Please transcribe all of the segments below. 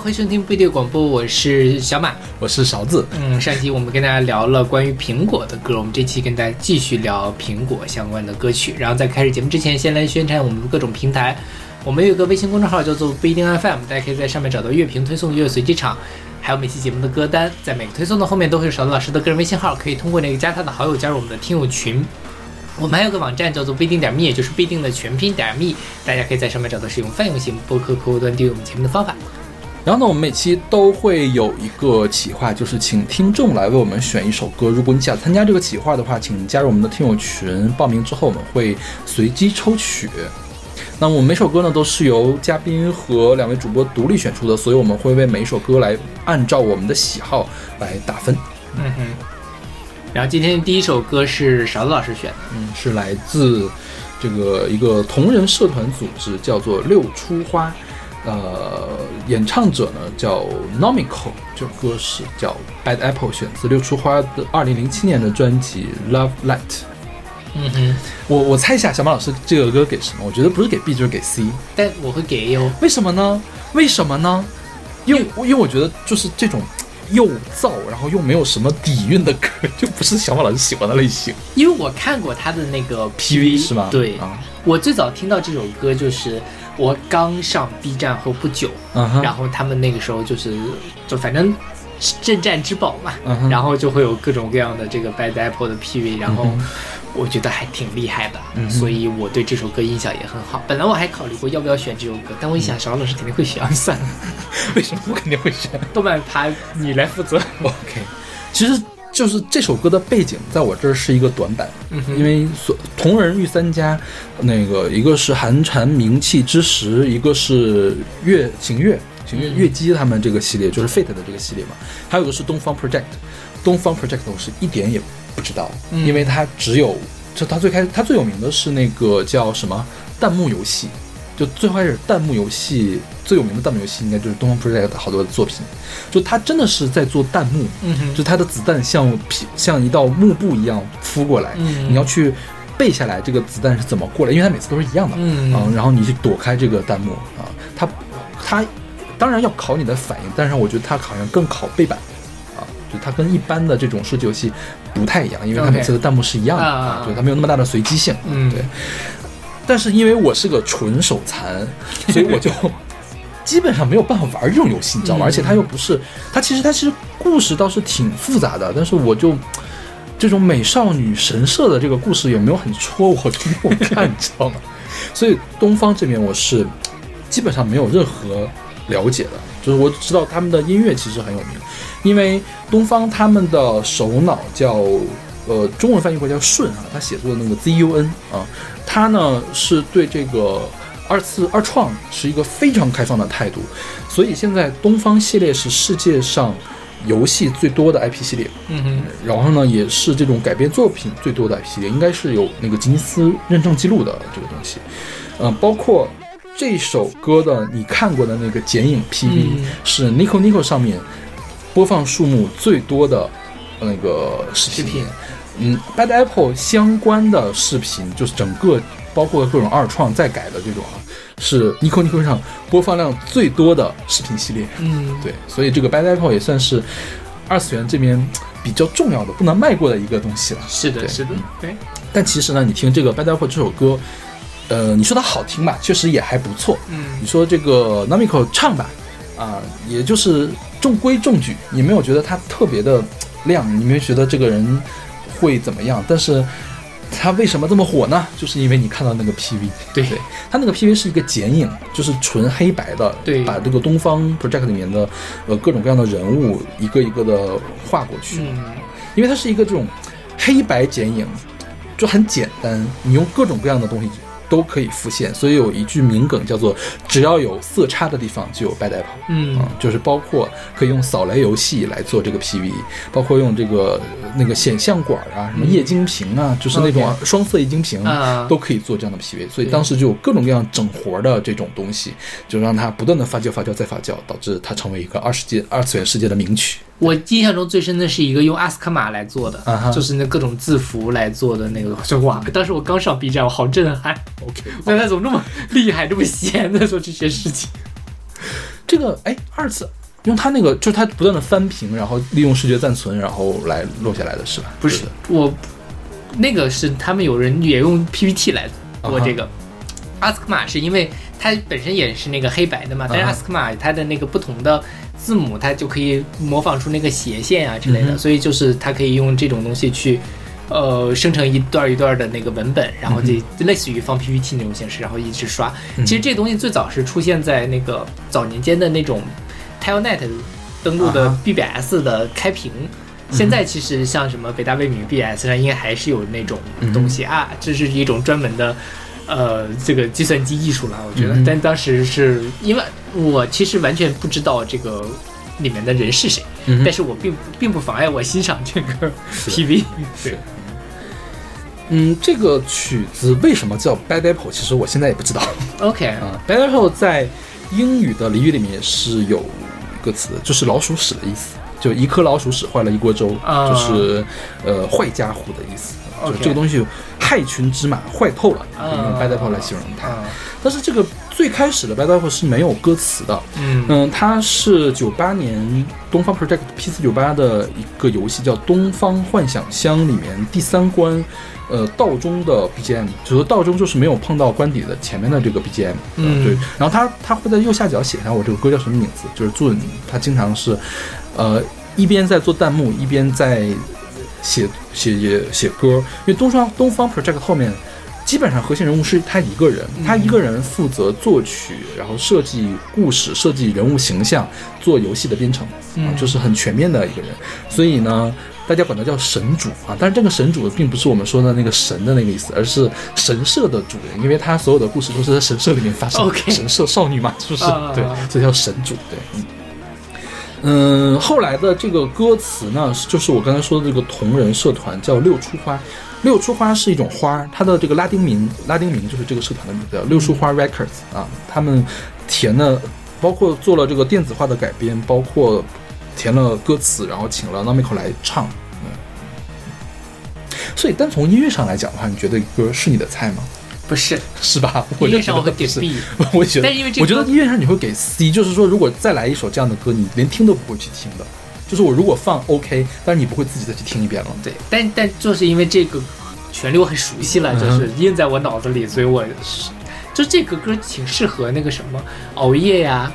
欢迎收听不一定广播，我是小马，我是勺子。嗯，上期我们跟大家聊了关于苹果的歌，我们这期跟大家继续聊苹果相关的歌曲。然后在开始节目之前，先来宣传我们的各种平台。我们有一个微信公众号叫做不一定 FM，大家可以在上面找到乐评推送、乐随机场，还有每期节目的歌单。在每个推送的后面都会有勺子老师的个人微信号，可以通过那个加他的好友加入我们的听友群。我们还有个网站叫做不一定点 me，也就是不一定的全拼点 me，大家可以在上面找到使用泛用型播客客户端订阅我们节目的方法。然后呢，我们每期都会有一个企划，就是请听众来为我们选一首歌。如果你想参加这个企划的话，请加入我们的听友群，报名之后我们会随机抽取。那我们每首歌呢都是由嘉宾和两位主播独立选出的，所以我们会为每一首歌来按照我们的喜好来打分。嗯哼。然后今天第一首歌是勺子老师选的，嗯，是来自这个一个同人社团组织，叫做六出花，呃，演唱者呢叫 Nomical，这首歌是叫 Bad Apple，选自六出花的二零零七年的专辑 Love Light。嗯哼，我我猜一下，小马老师这个歌给什么？我觉得不是给 B 就是给 C，但我会给 A 哦。为什么呢？为什么呢？因为因为我觉得就是这种。又燥，然后又没有什么底蕴的歌，就不是小马老师喜欢的类型。因为我看过他的那个 PV，是吗？对，啊我最早听到这首歌就是我刚上 B 站后不久，然后他们那个时候就是就反正镇站之宝嘛，然后就会有各种各样的这个 Bad Apple 的 PV，然后。我觉得还挺厉害的，所以我对这首歌印象也很好。本来我还考虑过要不要选这首歌，但我一想，小老师肯定会选，算了。为什么我肯定会选？动漫趴你来负责。OK，其实就是这首歌的背景，在我这儿是一个短板，因为所同人御三家，那个一个是寒蝉鸣泣之时，一个是月晴月晴月月姬他们这个系列，就是 Fate 的这个系列嘛，还有一个是东方 Project，东方 Project 我是一点也。不知道，因为它只有，就它最开始，它最有名的是那个叫什么弹幕游戏，就最开始弹幕游戏最有名的弹幕游戏应该就是东方 Project 好多的作品，就它真的是在做弹幕，就它的子弹像像一道幕布一样敷过来，你要去背下来这个子弹是怎么过来，因为它每次都是一样的，嗯，然后你去躲开这个弹幕啊，它它当然要考你的反应，但是我觉得它好像更考背板。就它跟一般的这种射击游戏不太一样，因为它每次的弹幕是一样的啊，就它没有那么大的随机性。嗯，对。但是因为我是个纯手残，所以我就 基本上没有办法玩这种游戏，你知道吗？而且它又不是，它其实它其实故事倒是挺复杂的，但是我就这种美少女神社的这个故事有没有很戳我，就没有看，你知道吗？所以东方这边我是基本上没有任何了解的，就是我知道他们的音乐其实很有名。因为东方他们的首脑叫，呃，中文翻译过来叫顺啊，他写作的那个 Z U N 啊，他呢是对这个二次二创是一个非常开放的态度，所以现在东方系列是世界上游戏最多的 IP 系列，嗯哼，然后呢也是这种改编作品最多的 IP 系列，应该是有那个吉尼斯认证记录的这个东西，呃，包括这首歌的你看过的那个剪影 PV 是 Nico Nico 上面。播放数目最多的那个视频，嗯，Bad Apple 相关的视频，就是整个包括各种二创再改的这种啊，是 Nico Nico 上播放量最多的视频系列。嗯，对，所以这个 Bad Apple 也算是二次元这边比较重要的、不能迈过的一个东西了。是的，是的，对。但其实呢，你听这个 Bad Apple 这首歌，呃，你说它好听吧，确实也还不错。嗯，你说这个 Namiko 唱吧，啊，也就是。中规中矩，你没有觉得他特别的亮，你没有觉得这个人会怎么样？但是它为什么这么火呢？就是因为你看到那个 PV，对对它那个 PV 是一个剪影，就是纯黑白的，对，把这个东方 Project 里面的呃各种各样的人物一个一个的画过去，嗯，因为它是一个这种黑白剪影，就很简单，你用各种各样的东西。都可以复现，所以有一句名梗叫做“只要有色差的地方就有 bad apple”，嗯，就是包括可以用扫雷游戏来做这个 PV，包括用这个那个显像管啊，什么液晶屏啊，就是那种双色液晶屏都可以做这样的 PV，所以当时就有各种各样整活的这种东西，就让它不断的发酵、发酵再发酵，导致它成为一个二世界、二次元世界的名曲。我印象中最深的是一个用阿斯卡玛来做的，就是那各种字符来做的那个，就哇！当时我刚上 B 站，我好震撼。OK，那他怎么那么厉害，这么闲在做这些事情？这个哎，二次用他那个就是他不断的翻屏，然后利用视觉暂存，然后来录下来的是吧？不是我，那个是他们有人也用 PPT 来做这个。阿斯克玛是因为它本身也是那个黑白的嘛，但是阿斯克玛它的那个不同的字母，它就可以模仿出那个斜线啊之类的，所以就是它可以用这种东西去。呃，生成一段一段的那个文本，然后就类似于放 PPT 那种形式，然后一直刷。其实这东西最早是出现在那个早年间的那种 Telnet 登录的 BBS 的开屏。现在其实像什么北大、未名 BBS 上应该还是有那种东西啊，这是一种专门的呃这个计算机艺术了，我觉得。但当时是因为我其实完全不知道这个里面的人是谁，但是我并并不妨碍我欣赏这个 PV。对。嗯，这个曲子为什么叫 Bad Apple？其实我现在也不知道。OK 啊，Bad Apple 在英语的俚语里面是有一个词，就是老鼠屎的意思，就一颗老鼠屎坏了一锅粥，就是呃坏家伙的意思。就这个东西害群之马，坏透了，用 Bad Apple 来形容它。但是这个最开始的 Bad Apple 是没有歌词的。嗯嗯，它是九八年东方 Project P 四九八的一个游戏，叫《东方幻想乡》里面第三关。呃，道中的 BGM，就是说道中就是没有碰到关底的前面的这个 BGM，嗯，对。然后他他会在右下角写上我这个歌叫什么名字，就是 June，他经常是，呃，一边在做弹幕，一边在写写写歌。因为东方东方 Project 后面基本上核心人物是他一个人，他一个人负责作曲，然后设计故事、设计人物形象、做游戏的编程，嗯，就是很全面的一个人。所以呢。大家管他叫神主啊，但是这个神主并不是我们说的那个神的那个意思，而是神社的主人，因为他所有的故事都是在神社里面发生。神社少女嘛，是不是？对，所以叫神主。对，嗯嗯。后来的这个歌词呢，就是我刚才说的这个同人社团叫六出花，六出花是一种花，它的这个拉丁名拉丁名就是这个社团的名字，六出花 Records 啊。他们填了，包括做了这个电子化的改编，包括。填了歌词，然后请了 Namiko 来唱，嗯，所以单从音乐上来讲的话，你觉得歌是你的菜吗？不是，是吧？音乐上我会给 B，我觉得，但因为 我觉得音乐上你会给 C，就是说如果再来一首这样的歌，你连听都不会去听的。就是我如果放 OK，但是你不会自己再去听一遍了。对，但但就是因为这个旋律我很熟悉了，就是印在我脑子里，所以我是就这个歌挺适合那个什么熬夜呀。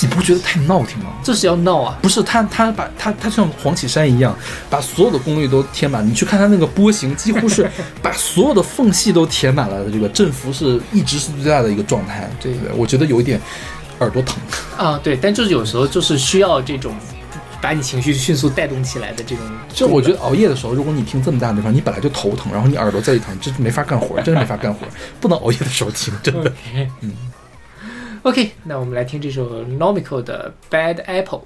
你不觉得太闹挺吗？这是要闹啊！不是他，他把他他像黄绮珊一样，把所有的功率都填满。你去看他那个波形，几乎是 把所有的缝隙都填满了的。这个振幅是一直是最大的一个状态。对对，我觉得有一点耳朵疼啊。对，但就是有时候就是需要这种把你情绪迅速带动起来的这种。就我觉得熬夜的时候，如果你听这么大的地方，你本来就头疼，然后你耳朵再一疼，真是没法干活，真是没法干活，不能熬夜的时候听，真的。嗯。OK，那我们来听这首 Nomico 的 Bad Apple。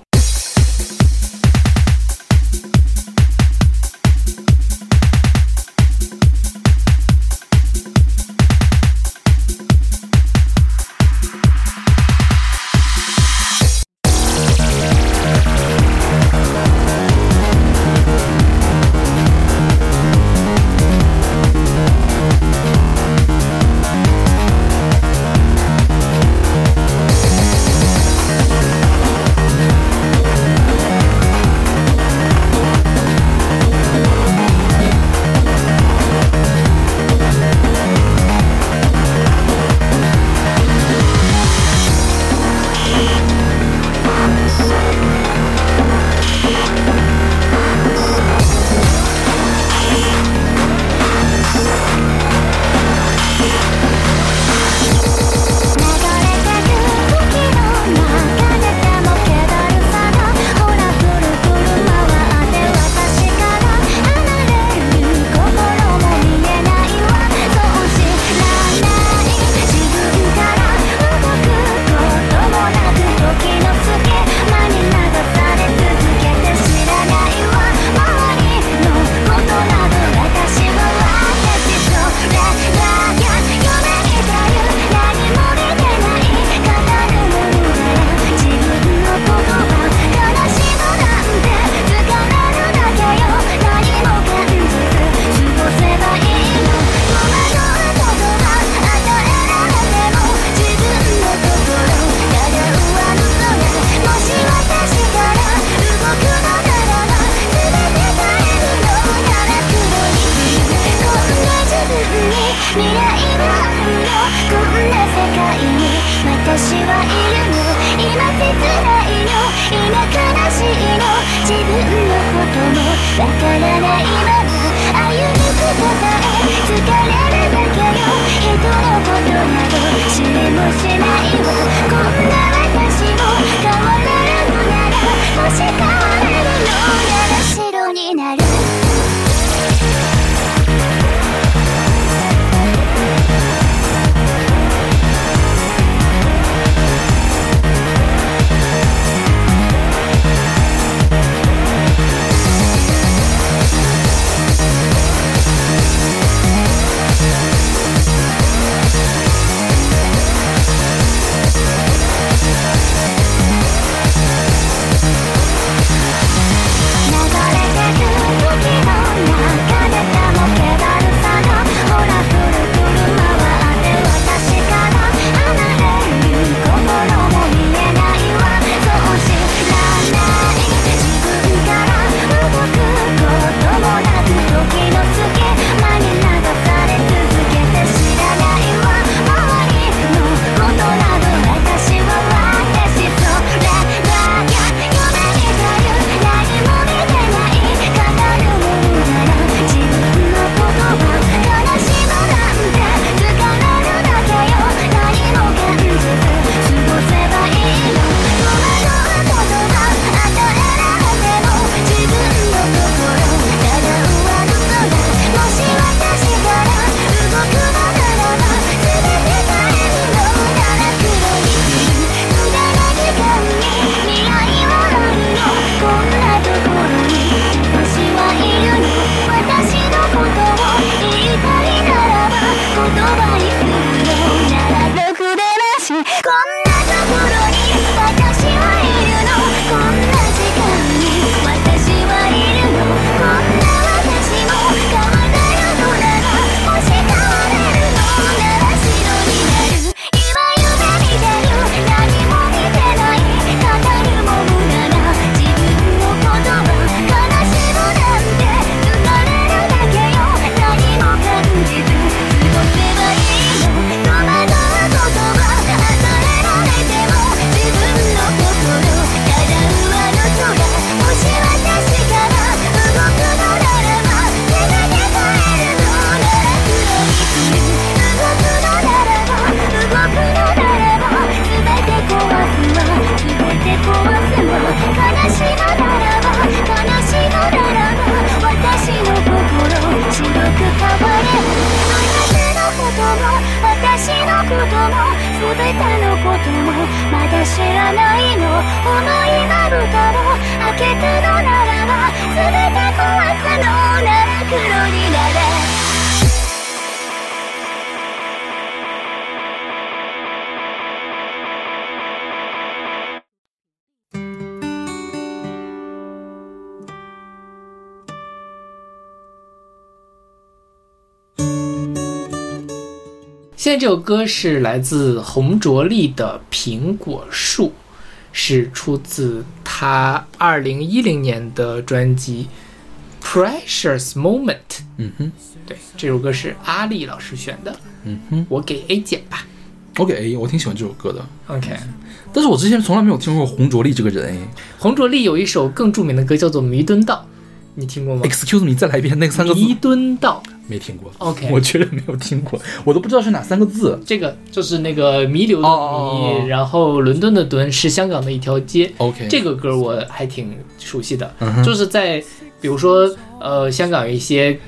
歌是来自洪卓立的《苹果树》，是出自他二零一零年的专辑《Precious Moment》。嗯哼，对，这首歌是阿丽老师选的。嗯哼，我给 A 减吧。我给 A，我挺喜欢这首歌的。OK，但是我之前从来没有听过洪卓立这个人。哎洪卓立有一首更著名的歌叫做《弥敦道》，你听过吗？，Excuse me，再来一遍那三个字。弥敦道，没听过。OK 我确实没有听过，我都不知道是哪三个字。这个就是那个弥留的弥，哦哦哦然后伦敦的敦是香港的一条街。OK，这个歌我还挺熟悉的，嗯就是在比如说呃香港有一些，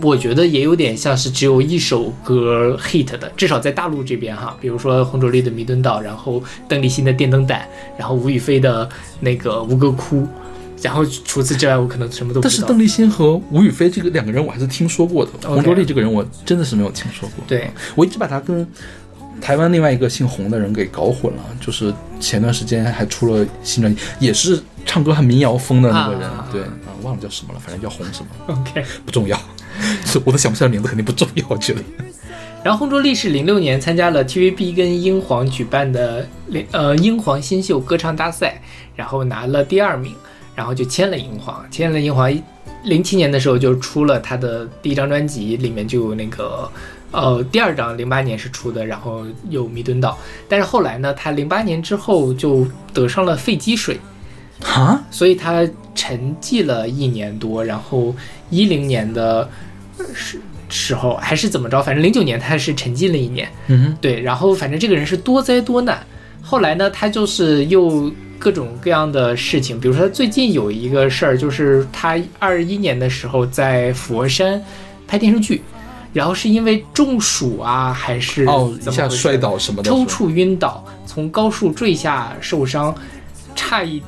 我觉得也有点像是只有一首歌 hit 的，至少在大陆这边哈，比如说洪卓立的《弥敦道》，然后邓丽欣的《电灯胆》，然后吴雨霏的那个《吴哥窟》，然后除此之外我可能什么都不知道。但是邓丽欣和吴雨霏这个两个人我还是听说过的洪卓立这个人我真的是没有听说过。对，我一直把他跟台湾另外一个姓洪的人给搞混了，就是前段时间还出了新专辑，也是唱歌很民谣风的那个人，啊对啊，忘了叫什么了，反正叫洪什么，OK。不重要，是我都想不起来名字，肯定不重要，我觉得。然后洪卓立是零六年参加了 TVB 跟英皇举办的呃英皇新秀歌唱大赛，然后拿了第二名，然后就签了英皇，签了英皇。零七年的时候就出了他的第一张专辑，里面就有那个呃第二张零八年是出的，然后有弥敦道。但是后来呢，他零八年之后就得上了肺积水，哈，所以他沉寂了一年多，然后一零年的时时候还是怎么着，反正零九年他是沉寂了一年，嗯对，然后反正这个人是多灾多难。后来呢，他就是又各种各样的事情，比如说他最近有一个事儿，就是他二一年的时候在佛山拍电视剧，然后是因为中暑啊，还是，哦，一下摔倒什么的，抽搐晕倒，从高处坠下受伤，差一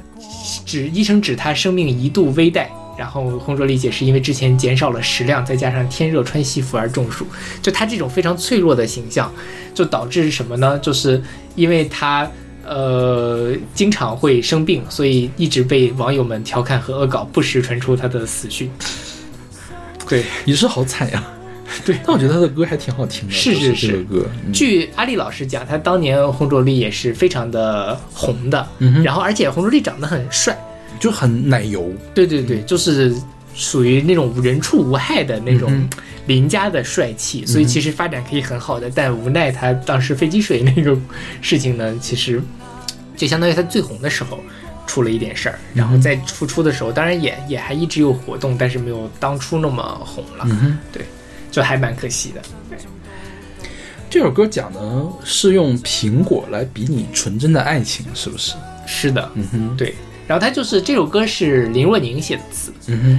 指医生指他生命一度危殆。然后洪卓立解释，因为之前减少了食量，再加上天热穿西服而中暑。就他这种非常脆弱的形象，就导致什么呢？就是因为他呃经常会生病，所以一直被网友们调侃和恶搞，不时传出他的死讯。对，也是好惨呀。对。但我觉得他的歌还挺好听的，是是是。歌，嗯。据阿丽老师讲，他当年洪卓立也是非常的红的，嗯哼。然后而且洪卓立长得很帅，就很奶油，对对对，就是属于那种人畜无害的那种嗯邻家的帅气，所以其实发展可以很好的，但无奈他当时飞机水那个事情呢，其实就相当于他最红的时候。出了一点事儿，然后在复出的时候，当然也也还一直有活动，但是没有当初那么红了，嗯哼。就还蛮可惜的。这首歌讲的是用苹果来比拟纯真的爱情，是不是？是的，嗯哼，对。然后他就是这首歌是林若宁写的词，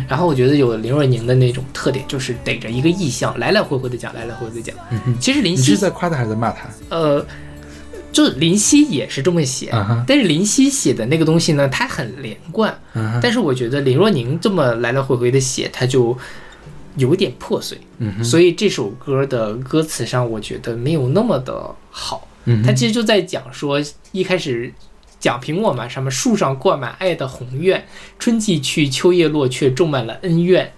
然后我觉得有林若宁的那种特点，就是逮着一个意象，来来回回的讲，来来回回的讲。其实林夕你是在夸他还是在骂他？呃，就是林夕也是这么写，啊，但是林夕写的那个东西呢，它很连贯。啊，但是我觉得林若宁这么来来回回的写，他就有点破碎。所以这首歌的歌词上，我觉得没有那么的好。嗯哼，它其实就在讲说，一开始讲苹果嘛，什么树上挂满爱的宏愿，春季去，秋叶落，却种满了恩怨。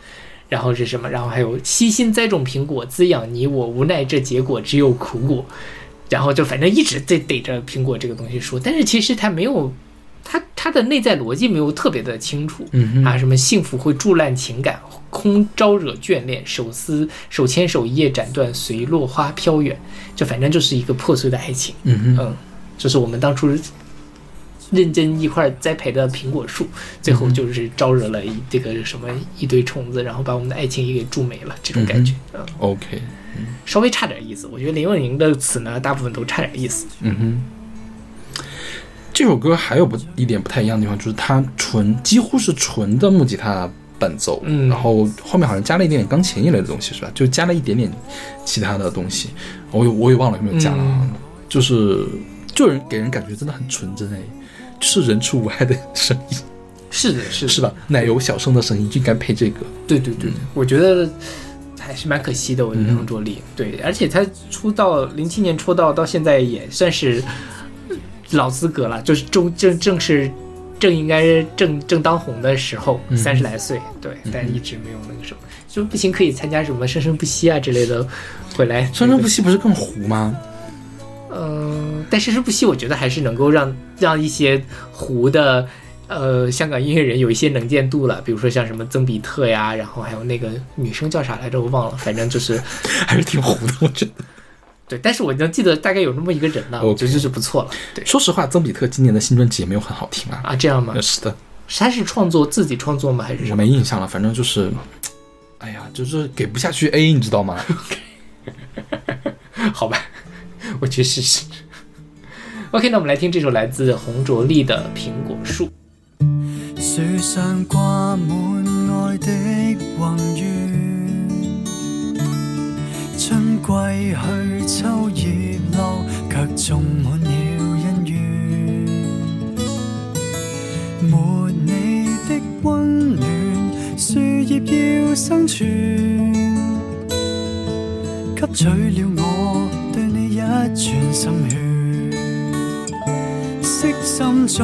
然后是什么？然后还有悉心栽种苹果，滋养你我，无奈这结果只有苦果。然后就反正一直在逮着苹果这个东西说，但是其实它没有，它它的内在逻辑没有特别的清楚。嗯，啊，什么幸福会助烂情感，空招惹眷恋，手撕手牵手一夜斩断，随落花飘远，就反正就是一个破碎的爱情。嗯哼，嗯，就是我们当初认真一块栽培的苹果树，最后就是招惹了一这个什么一堆虫子，然后把我们的爱情也给蛀没了，这种感觉。嗯，OK，稍微差点意思。我觉得林若宁的词呢，大部分都差点意思。嗯哼。这首歌还有不一点不太一样的地方，就是它纯几乎是纯的木吉他伴奏，嗯然后后面好像加了一点点钢琴一类的东西，是吧？就加了一点点其他的东西，我也我也忘了有没有加了就是就人给人感觉真的很纯真哎，就是人畜无害的声音，是的，是的，是吧？奶油小生的声音就应该配这个。对对对，我觉得还是蛮可惜的。我觉得嗯洪卓立，对，而且他出道零七年出道到现在也算是老资格了，就是正正正是正应该正正当红的时候，嗯三十来岁，对，但一直没有那个什么，就不行可以参加什么生生不息啊之类的，回来生生不息不是更糊吗？嗯，但是这部戏，我觉得还是能够让让一些糊的呃香港音乐人有一些能见度了，比如说像什么曾比特呀，然后还有那个女生叫啥来着，我忘了，反正就是 还是挺糊的，我觉得。对，但是我能记得大概有那么一个人呢，我觉得就是不错了。对说实话，曾比特今年的新专辑也没有很好听啊。啊，这样吗？是的，他是创作自己创作吗？还是什我么？没印象了，反正就是，哎呀，就是给不下去 A，你知道吗？好吧，我去试试。OK，那我们来听这首来自洪卓立的《苹果树》。树上挂滿愛的宏願，春季去，秋葉落，卻種滿了恩怨。沒你的温暖，樹葉要生存，吸取了我一串心血。悉心栽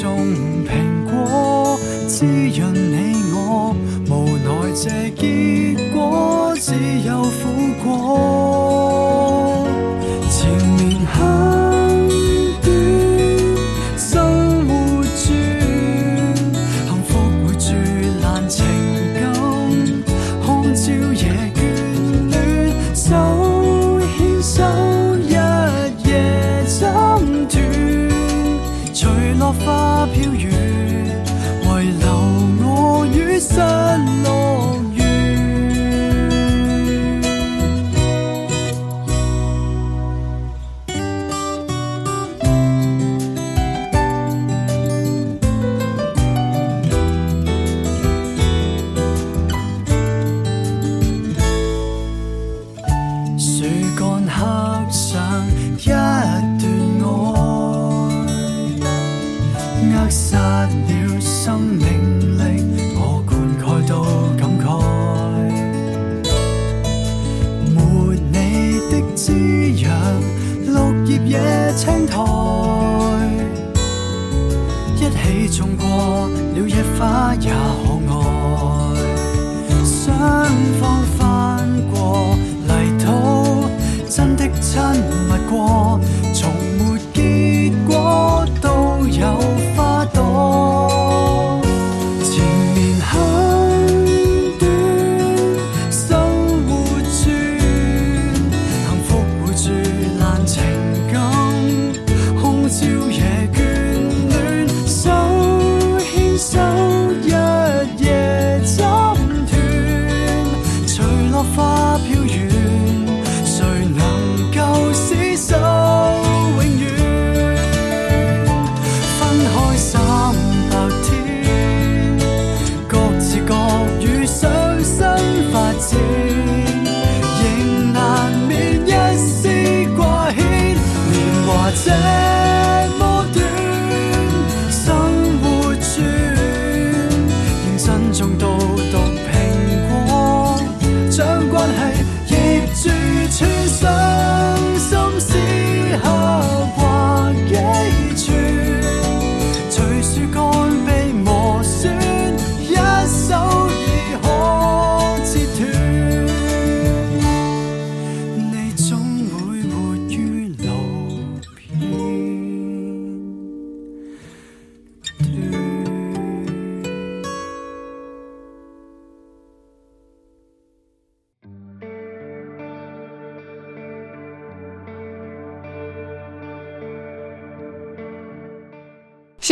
种苹果，滋润你我，无奈这结果只有苦果。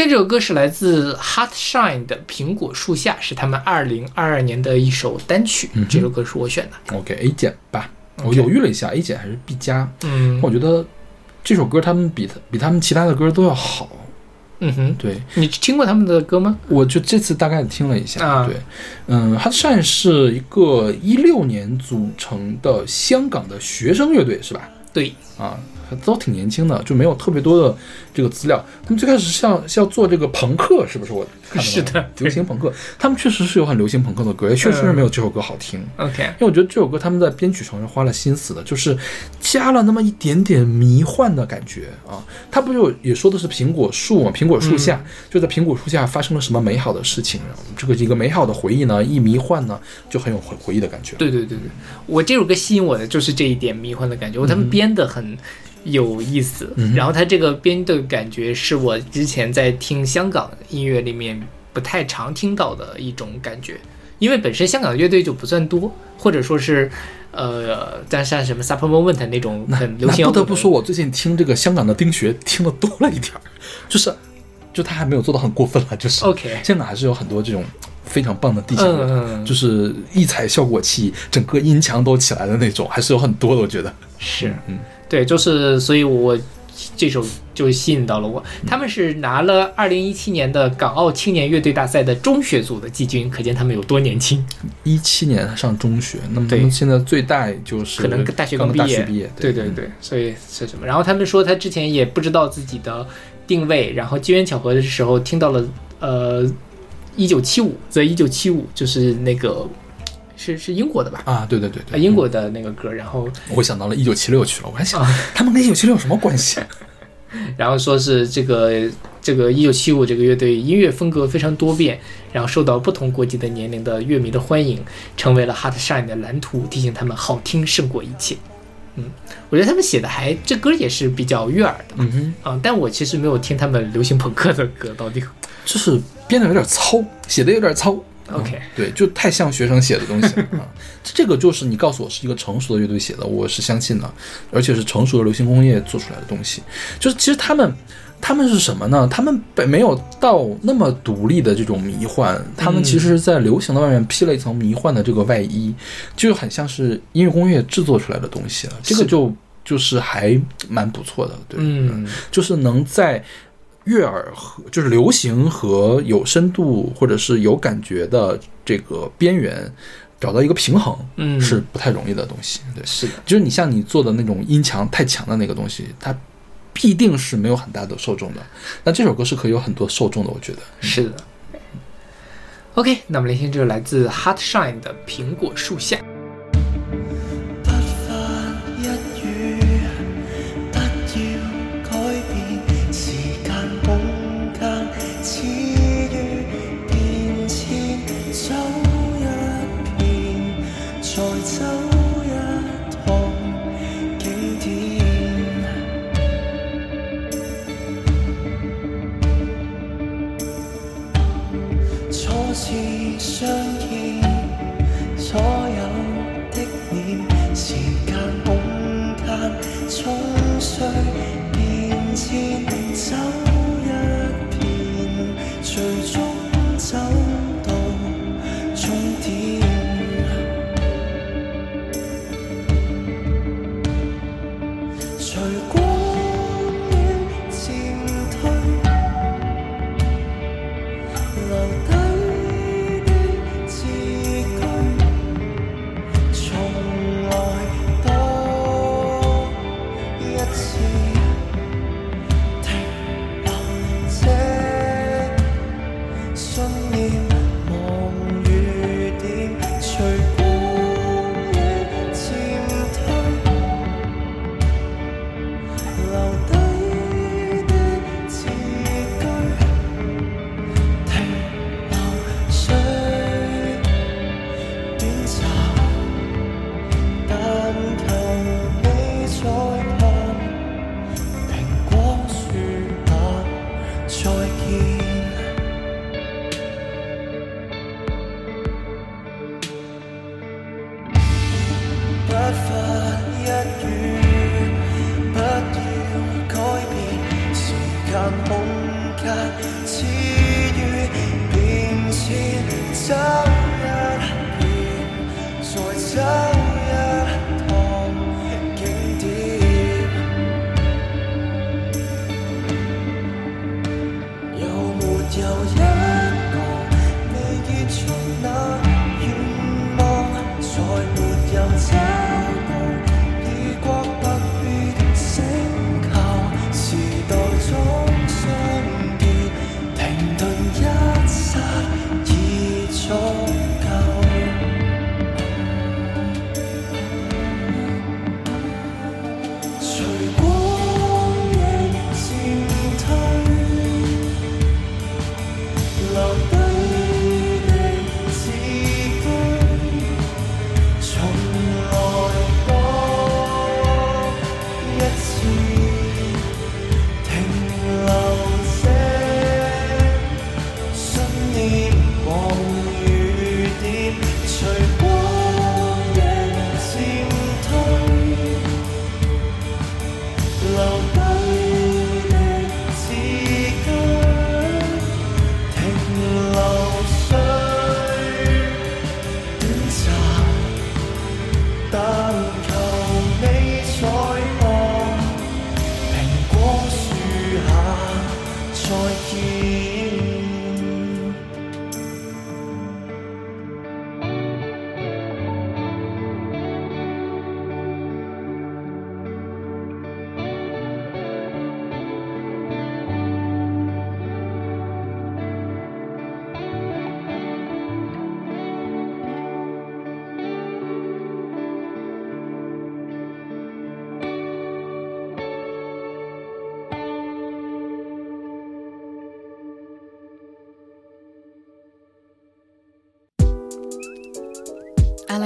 这首歌是来自 Hot Shine 的《苹果树下》，是他们二零二二年的一首单曲。嗯这首歌是我选的。OK A 减吧，我犹豫了一下，A 减还是 B 加。嗯我觉得这首歌他们比他比他们其他的歌都要好。嗯哼，对，你听过他们的歌吗？我就这次大概听了一下，啊对，嗯，Hot Shine 是一个一六年组成的香港的学生乐队，是吧？对，啊，都挺年轻的，就没有特别多的这个资料。他们最开始是要是要做这个朋克，是不是？我看到是的流行朋克，他们确实是有很流行朋克的歌，也确实是没有这首歌好听。OK，因为我觉得这首歌他们在编曲上是花了心思的，就是加了那么一点点迷幻的感觉啊。他不就也说的是苹果树嘛，苹果树下、嗯就在苹果树下发生了什么美好的事情，这个一个美好的回忆呢，一迷幻呢，就很有回回忆的感觉。对对对对，我这首歌吸引我的就是这一点迷幻的感觉，我他们编的很有意思，嗯然后他这个编的感觉是我之前在听香港音乐里面不太常听到的一种感觉，因为本身香港的乐队就不算多，或者说是呃，像像什么 Supper Moment 那种很流行不得不说，我最近听这个香港的丁学听的多了一点儿，就是就他还没有做到很过分了，就是。OK 香港还是有很多这种非常棒的地形乐队，嗯嗯。就是异彩效果器，整个音墙都起来的那种，还是有很多的，我觉得。是，嗯，对，就是所以我这首就吸引到了我。嗯他们是拿了二零一七年的港澳青年乐队大赛的中学组的季军，可见他们有多年轻。一七年上中学，那么他们现在最大就是可能大学刚刚毕业，毕业，嗯对对对，所以是什么？然后他们说他之前也不知道自己的定位，然后机缘巧合的时候听到了呃一九七五，在一九七五就是那个是是英国的吧？啊，对对对啊，对，英国的那个歌，然后我想到了一九七六去了，我还想、啊他们跟一九七六有什么关系？然后说是这个这个一九七五这个乐队音乐风格非常多变，然后受到不同国籍的年龄的乐迷的欢迎，成为了 Hot Shine 的蓝图，提醒他们好听胜过一切。嗯，我觉得他们写的还这歌也是比较悦耳的，嗯哼，啊、但我其实没有听他们流行朋克的歌到底。就是编的有点糙，写的有点糙。OK 嗯对，就太像学生写的东西了啊。这个就是你告诉我是一个成熟的乐队写的，我是相信的，而且是成熟的流行工业做出来的东西。就是其实他们，他们是什么呢？他们本没有到那么独立的这种迷幻，他们其实是在流行的外面披了一层迷幻的这个外衣，就很像是音乐工业制作出来的东西了。这个就就是还蛮不错的，对，嗯，就是能在悦耳和就是流行和有深度或者是有感觉的这个边缘找到一个平衡，嗯是不太容易的东西。对，是的，就是你像你做的那种音强太强的那个东西，它必定是没有很大的受众的。那这首歌是可以有很多受众的，我觉得。是的。OK，那么聆听这首来自 Hot Shine 的《苹果树下》。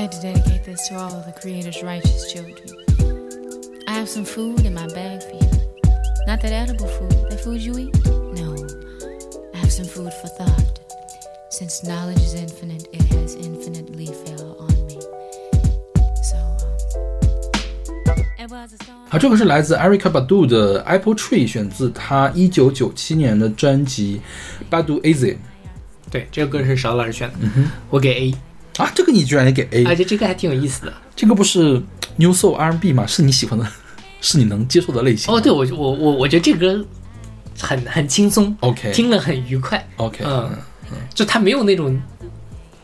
like to dedicate this to all of the Creator's righteous children. I have some food in my bag for you. Not that edible food, that food you eat. No, I have some food for thought. Since knowledge is infinite, it has infinitely fell on me. So, um, it was a song. 好，这个是来自 Erica Badu 的 Apple Tree，选自她一九九七年的专辑《Badu Easy》对，这个歌是勺老师选的，嗯我给 A， 啊，这个你居然也给 A，、而且这个还挺有意思的。这个不是 New Soul R&B 吗？是你喜欢的，是你能接受的类型。哦，对，我我我我觉得这歌很很轻松 OK 听了很愉快。，OK，嗯，就它没有那种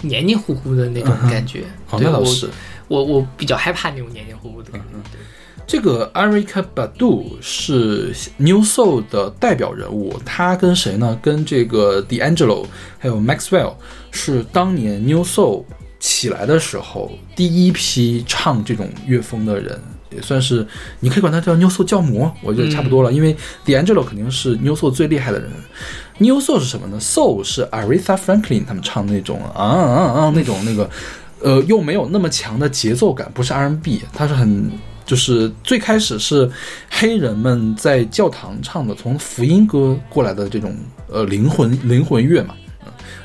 黏黏糊糊的那种感觉。好，对我那倒是。我我比较害怕那种黏黏糊糊的感觉。对这个 Erica Badu 是 New Soul 的代表人物，他跟谁呢？跟这个 D'Angelo 还有 Maxwell 是当年 New Soul 起来的时候第一批唱这种乐风的人，也算是你可以管他叫 New Soul 教母，我觉得差不多了。因为 D'Angelo 肯定是 New Soul 最厉害的人。New Soul 是什么呢？Soul 是 Aretha Franklin 他们唱的那种啊啊啊那种那个，呃，又没有那么强的节奏感，不是 R&B，它是很就是最开始是黑人们在教堂唱的，从福音歌过来的这种呃灵魂灵魂乐嘛。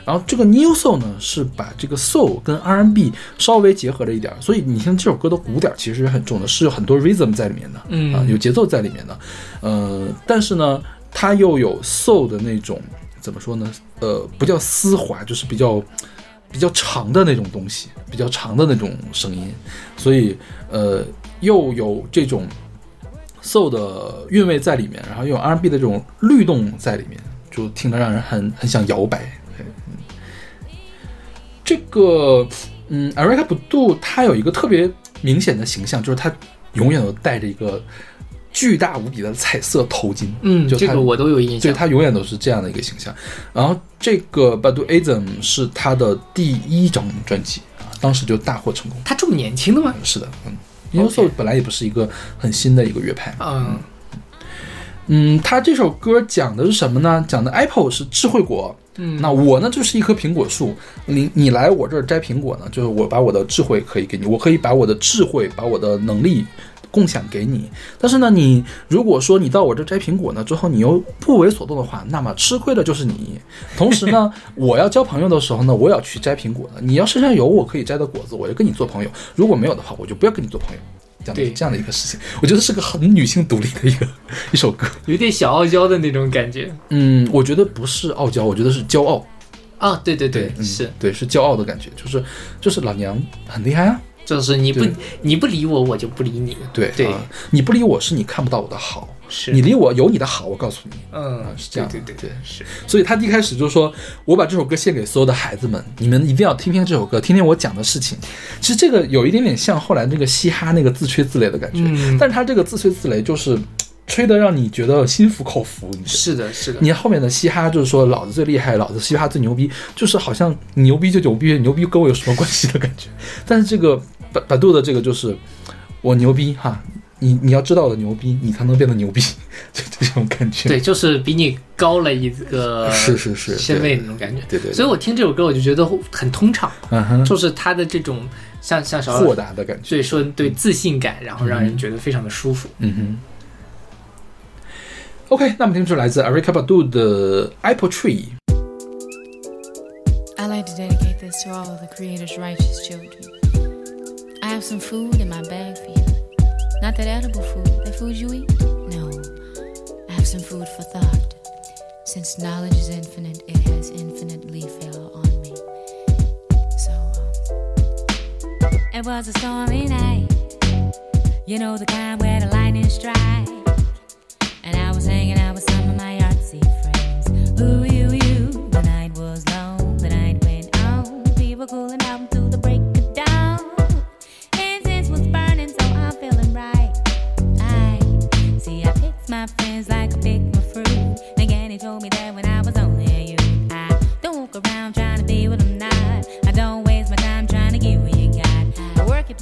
嗯然后这个 New Soul 呢是把这个 Soul 跟 R&B 稍微结合了一点儿，所以你听这首歌的鼓点其实是很重的，是有很多 rhythm 在里面的，嗯啊，有节奏在里面的，呃，但是呢，它又有 Soul 的那种怎么说呢？呃，不叫丝滑，就是比较比较长的那种东西，比较长的那种声音，所以呃，又有这种 soul 的韵味在里面，然后又有 R&B 的这种律动在里面，就听得让人很很想摇摆。这个嗯，Erica Badu 他有一个特别明显的形象，就是他永远都戴着一个巨大无比的彩色头巾。嗯，就她这个我都有印象。对他永远都是这样的一个形象。然后这个 Badu Azam 是他的第一张专辑啊，当时就大获成功。他这么年轻的吗？是的，嗯 n e w Soul 本来也不是一个很新的一个乐派。嗯嗯，他这首歌讲的是什么呢？讲的 Apple 是智慧果。嗯，那我呢就是一棵苹果树，你你来我这儿摘苹果呢，就是我把我的智慧可以给你，我可以把我的智慧，把我的能力共享给你。但是呢，你如果说你到我这儿摘苹果呢之后，你又不为所动的话，那么吃亏的就是你。同时呢，我要交朋友的时候呢，我也要去摘苹果的。你要身上有我可以摘的果子，我就跟你做朋友；如果没有的话，我就不要跟你做朋友。这样的对这样的一个事情，我觉得是个很女性独立的一个 一首歌。有点小傲娇的那种感觉。嗯，我觉得不是傲娇，我觉得是骄傲。啊，对对对，嗯是，对，是骄傲的感觉，就是就是老娘很厉害啊。就是你不你不理我，我就不理你。对对啊你不理我是你看不到我的好，是你理我有你的好，我告诉你。嗯啊，是这样的对对对是。所以他一开始就说：“我把这首歌献给所有的孩子们，你们一定要听听这首歌，听听我讲的事情。”其实这个有一点点像后来那个嘻哈那个自吹自擂的感觉，嗯但是他这个自吹自擂就是吹得让你觉得心服口服，你知道吗是的，是的，你后面的嘻哈就是说老子最厉害，老子嘻哈最牛逼，就是好像你牛逼就牛逼，牛逼跟我有什么关系的感觉。但是这个百百度的这个就是我牛逼哈，你你要知道我的牛逼，你才能变得牛逼，就这种感觉。对，就是比你高了一个 是是是身位那种感觉。对对对所以我听这首歌，我就觉得很通畅，嗯哼，就是他的这种像像小豁达的感觉。对说对自信感，然后让人觉得非常的舒服。嗯哼。OK，那么听出来自 Erica Badu 的 Apple Tree。I like to dedicate this to all of the Creator's righteous children. I have some food in my bag for you. Not that edible food, that food you eat? No. I have some food for thought. Since knowledge is infinite, it has infinitely fell on me. So, um, it was a stormy night. You know the kind where the lightning strikes. And I was hanging out with some of my artsy friends. Ooh, you, you. The night was long, the night went on. Were cooling out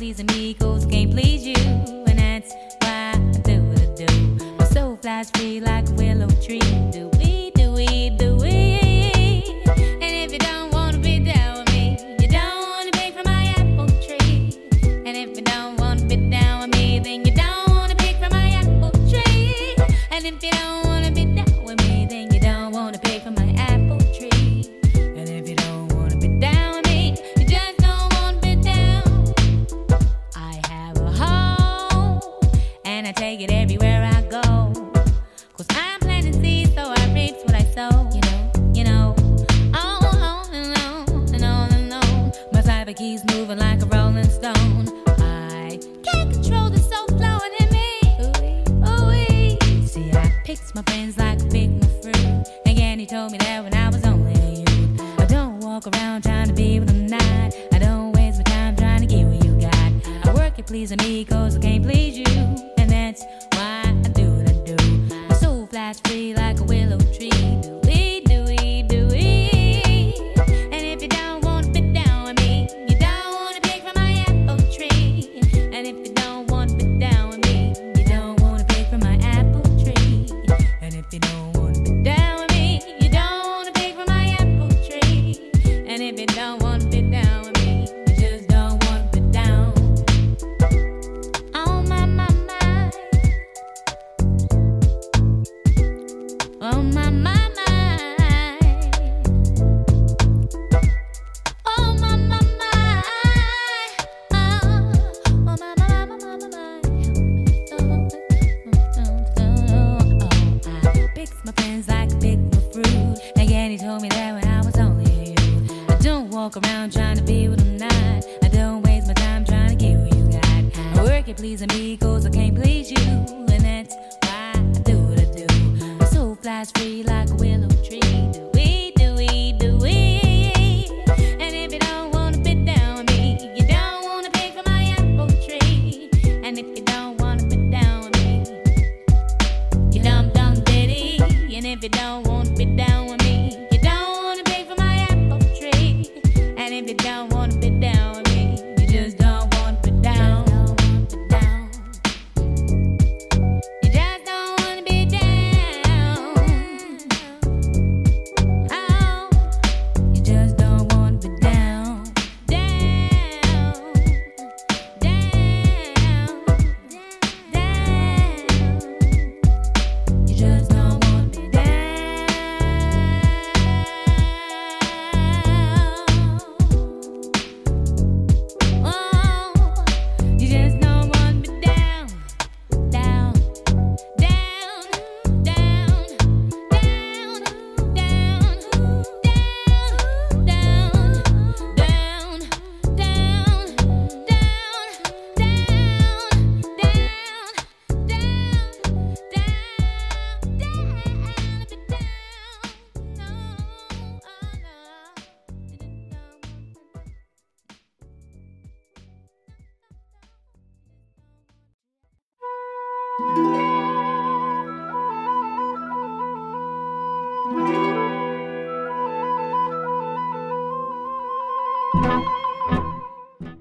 these amigos can't please you, and that's why I do what I do. My soul flies free like a willow tree.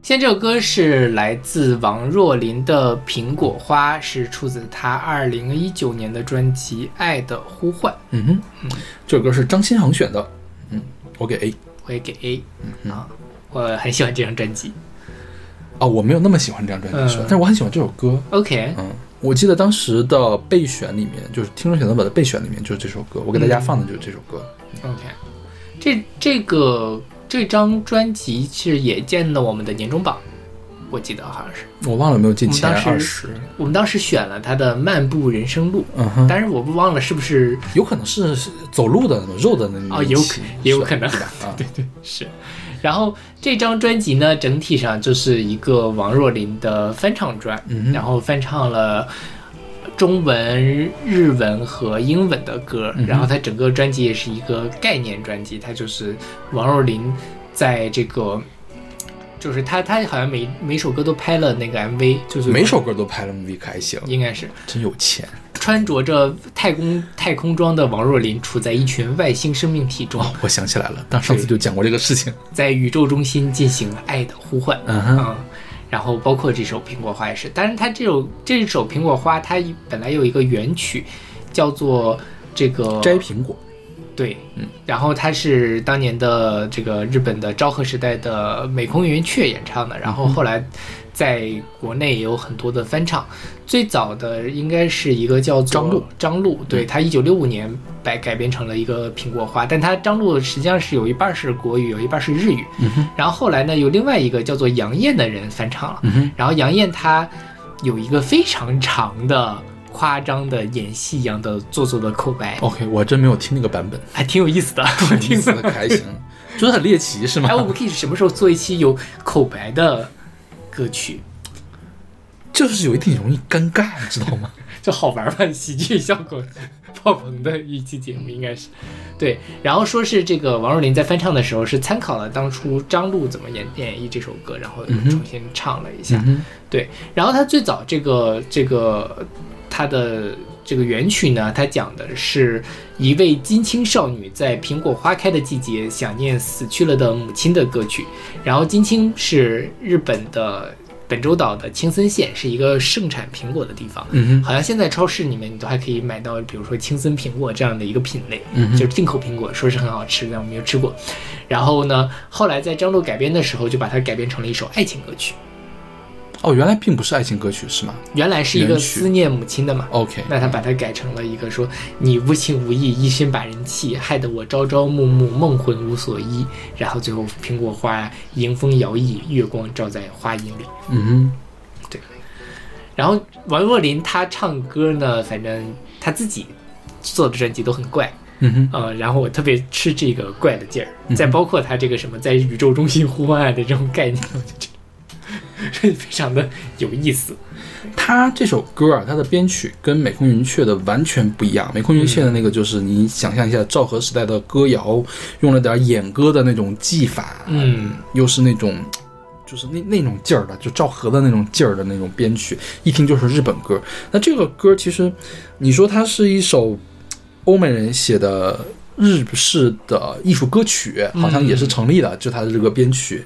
现在这首歌是来自王若琳的《苹果花》，是出自她二零一九年的专辑《爱的呼唤》。嗯哼，这首歌是张新航选的，嗯，我给 A 我也给 A 啊，我很喜欢这张专辑。啊，我没有那么喜欢这张专辑，但是我很喜欢这首歌。OK，嗯，我记得当时的备选里面，就是听众选择版的备选里面就是这首歌，我给大家放的就是这首歌。OK，这这个这张专辑其实也进了我们的年终榜，我记得好像是。我忘了有没有进前二十。我们当时选了他的《漫步人生路》，嗯哼，但是我不忘了是不是有可能是走路的肉的那哦有可也有可能是吧？啊，对对，是。然后这张专辑呢，整体上就是一个王若琳的翻唱专，嗯哼然后翻唱了中文、日文和英文的歌，然后它整个专辑也是一个概念专辑，它就是王若琳在这个。就是他他好像每每首歌都拍了那个 MV，就是每首歌都拍了 MV，可还行，应该是真有钱。穿着着太空太空装的王若琳处在一群外星生命体中，哦，我想起来了，但上次就讲过这个事情。在宇宙中心进行爱的呼唤。嗯哼，嗯，然后包括这首《苹果花》也是，但是它这首这首《苹果花》它本来有一个原曲，叫做这个摘苹果，对，嗯，然后它是当年的这个日本的昭和时代的美空云雀演唱的，然后后来在国内也有很多的翻唱。最早的应该是一个叫做张璐，张璐，对他一九六五年改改编成了一个苹果花，但他张璐实际上是有一半是国语，有一半是日语。嗯，然后后来呢，有另外一个叫做杨艳的人翻唱了。嗯，然后杨艳她有一个非常长的、夸张的演戏一样的做作的口白，OK，我真没有听那个版本，还挺有意思的。我 挺听意思的，可还行，就是很猎奇是吗哎，？我们可以什么时候做一期有口白的歌曲？就是有一点容易尴尬，你知道吗？就好玩吧，喜剧效果爆棚的一期节目应该是，对。然后说是这个王若琳在翻唱的时候是参考了当初张璐怎么演演绎这首歌，然后重新唱了一下。嗯对，然后他最早这个这个他的这个原曲呢，它讲的是一位金青少女在苹果花开的季节想念死去了的母亲的歌曲。然后金青是日本的本州岛的青森县，是一个盛产苹果的地方。嗯哼，好像现在超市里面你都还可以买到，比如说青森苹果这样的一个品类，嗯就是进口苹果，说是很好吃，但我没有吃过。然后呢，后来在张璐改编的时候，就把它改编成了一首爱情歌曲。哦，原来并不是爱情歌曲是吗？原来是一个思念母亲的嘛，？OK，那他把它改成了一个说你无情无义，一心把人气，害得我朝朝暮暮，梦魂无所依。然后最后苹果花迎风摇曳，月光照在花影里。嗯哼，对。然后王若琳她唱歌呢，反正她自己做的专辑都很怪，嗯哼，呃，然后我特别吃这个怪的劲儿，嗯再包括他这个什么在宇宙中心呼唤爱的这种概念，非常的有意思。他这首歌啊，它的编曲跟美空云雀的完全不一样。美空云雀的那个就是你想象一下昭和时代的歌谣，用了点演歌的那种技法，嗯，又是那种。就是那那种劲儿的，就昭和的那种劲儿的那种编曲，一听就是日本歌。那这个歌其实，你说它是一首欧美人写的日式的艺术歌曲，好像也是成立的。就他的这个编曲，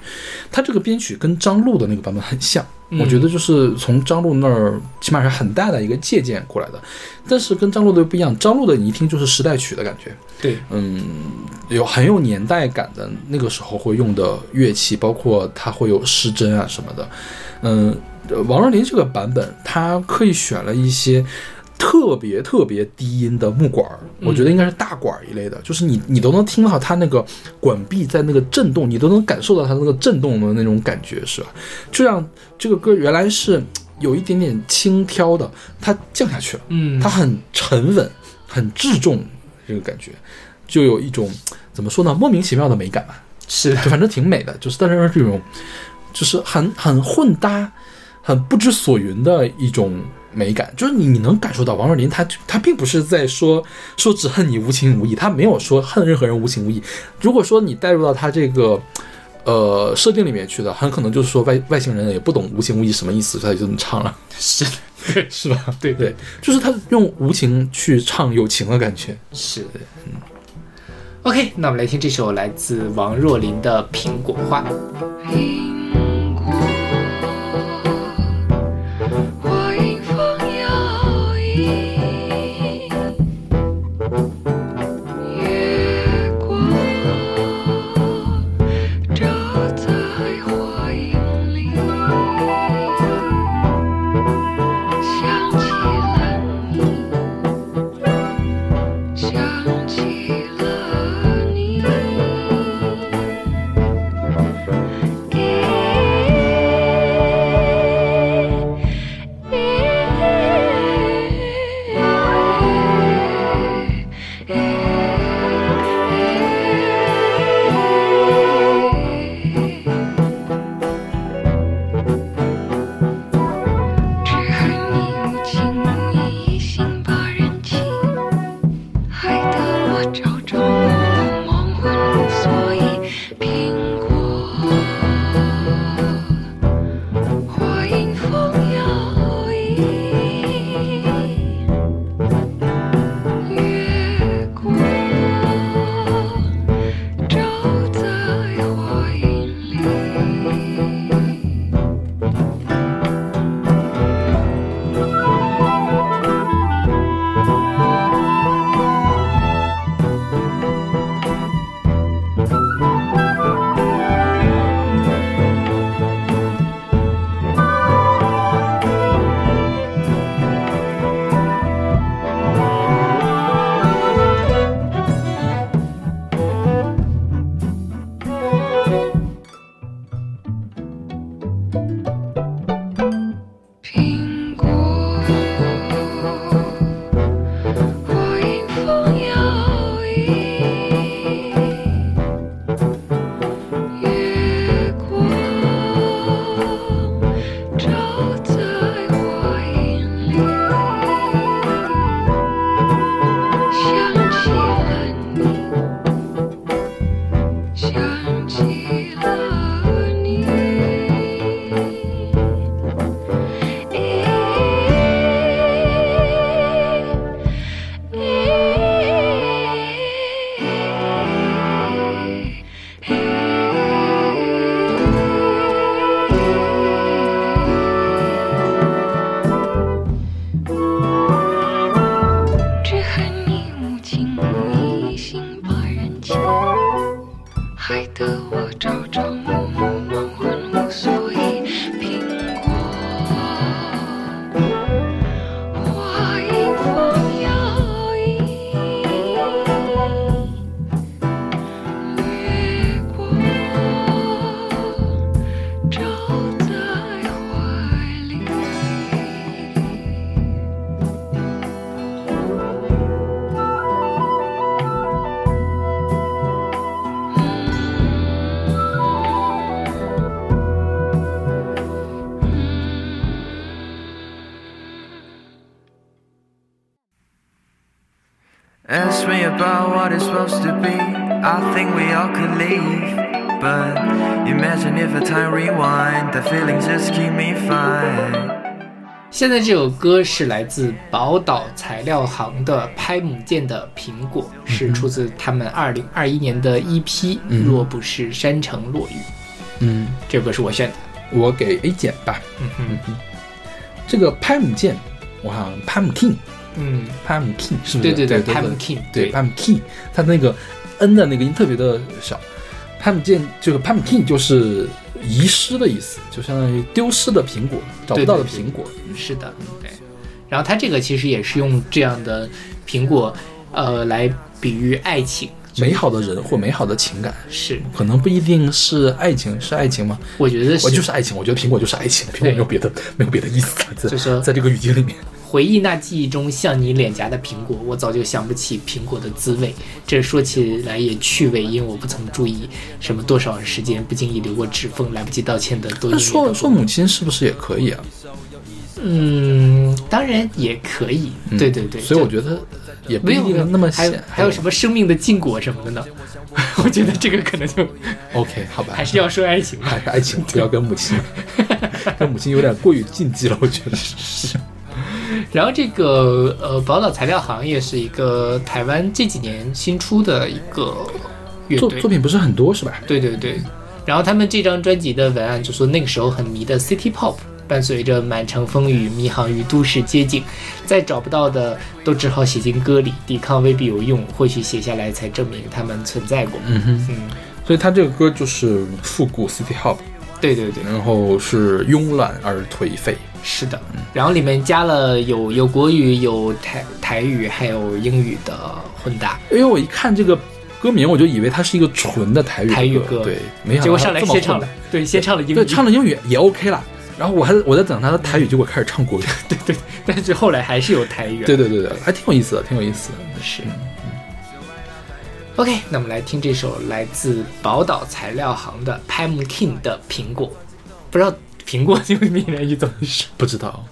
他这个编曲跟张璐的那个版本很像。我觉得就是从张璐那儿，起码是很大的一个借鉴过来的，但是跟张璐的不一样，张璐的你一听就是时代曲的感觉，对，嗯，有很有年代感的那个时候会用的乐器，包括它会有失真啊什么的，嗯，呃王若琳这个版本，它刻意选了一些。特别特别低音的木管儿，我觉得应该是大管儿一类的，就是你你都能听到它那个管壁在那个震动，你都能感受到它那个震动的那种感觉，是吧？就像这个歌原来是有一点点轻佻的，它降下去了，嗯，它很沉稳，很质重，这个感觉就有一种怎么说呢，莫名其妙的美感吧。是，就反正挺美的，就是但是这种就是很很混搭、很不知所云的一种美感，就是你你能感受到王若琳她她并不是在说说只恨你无情无义，她没有说恨任何人无情无义。如果说你带入到她这个。呃，设定里面去的，很可能就是说外外星人也不懂无情无义什么意思，所以他就这么唱了，是 是吧？对对，就是他用无情去唱有情的感觉。是，嗯。OK，那我们来听这首来自王若琳的《苹果花》。现在这首歌是来自宝岛材料行的拍母舰的苹果，是出自他们二零二一年的 EP、若不是山城落雨》。嗯，这首歌是我选的。我给 A 减吧。嗯哼，这个拍母舰，我好像 Pumpkin 嗯，Pumpkin 是不是？对对对对，Pump King，对，Pump King 它那个 N 的那个音特别的小。Pumpkin 这个 Pump King 就是遗失的意思，就相当于丢失的苹果，找不到的对对苹果。是的，对。然后它这个其实也是用这样的苹果，呃，来比喻爱情。美好的人或美好的情感，是，可能不一定是爱情，是爱情吗？我觉得我就是爱情，我觉得苹果就是爱情，苹果对没有别的，没有别的意思，在就是在这个语境里面。回忆那记忆中像你脸颊的苹果，我早就想不起苹果的滋味。这说起来也趣味，因为我不曾注意什么多少时间不经意留过指缝，来不及道歉的多那说说母亲是不是也可以啊？嗯，当然也可以，嗯对对对。所以我觉得也没有那么还有。还有什么生命的禁果什么的呢？我觉得这个可能就 OK，好吧，还是要说爱情吧。还是爱情，不要跟母亲，跟母亲有点过于禁忌了，我觉得。然后这个呃，宝岛材料行业是一个台湾这几年新出的一个乐队作作，品不是很多是吧？对对对。然后他们这张专辑的文案就说那个时候很迷的 City Pop，伴随着满城风雨，迷航于都市街景，再找不到的都只好写进歌里，抵抗未必有用，或许写下来才证明他们存在过。嗯哼，嗯，所以他这个歌就是复古 City Hop，对对对，然后是慵懒而颓废。是的。然后里面加了有有国语、有台台语，还有英语的混搭。因为我一看这个歌名，我就以为它是一个纯的台语台语歌对，没想到结果上来它这么先唱了混的，对，先唱了英语，对，唱了英语也 OK 了。然后我还我在等他的台语，结果开始唱国语。对对，但是后来还是有台语。对对对对，还挺有意思的，挺有意思的。是。OK，那我们来听这首来自宝岛材料行的 Pumpkin 的苹果，不知道苹果这个闽南语怎么说，不知道，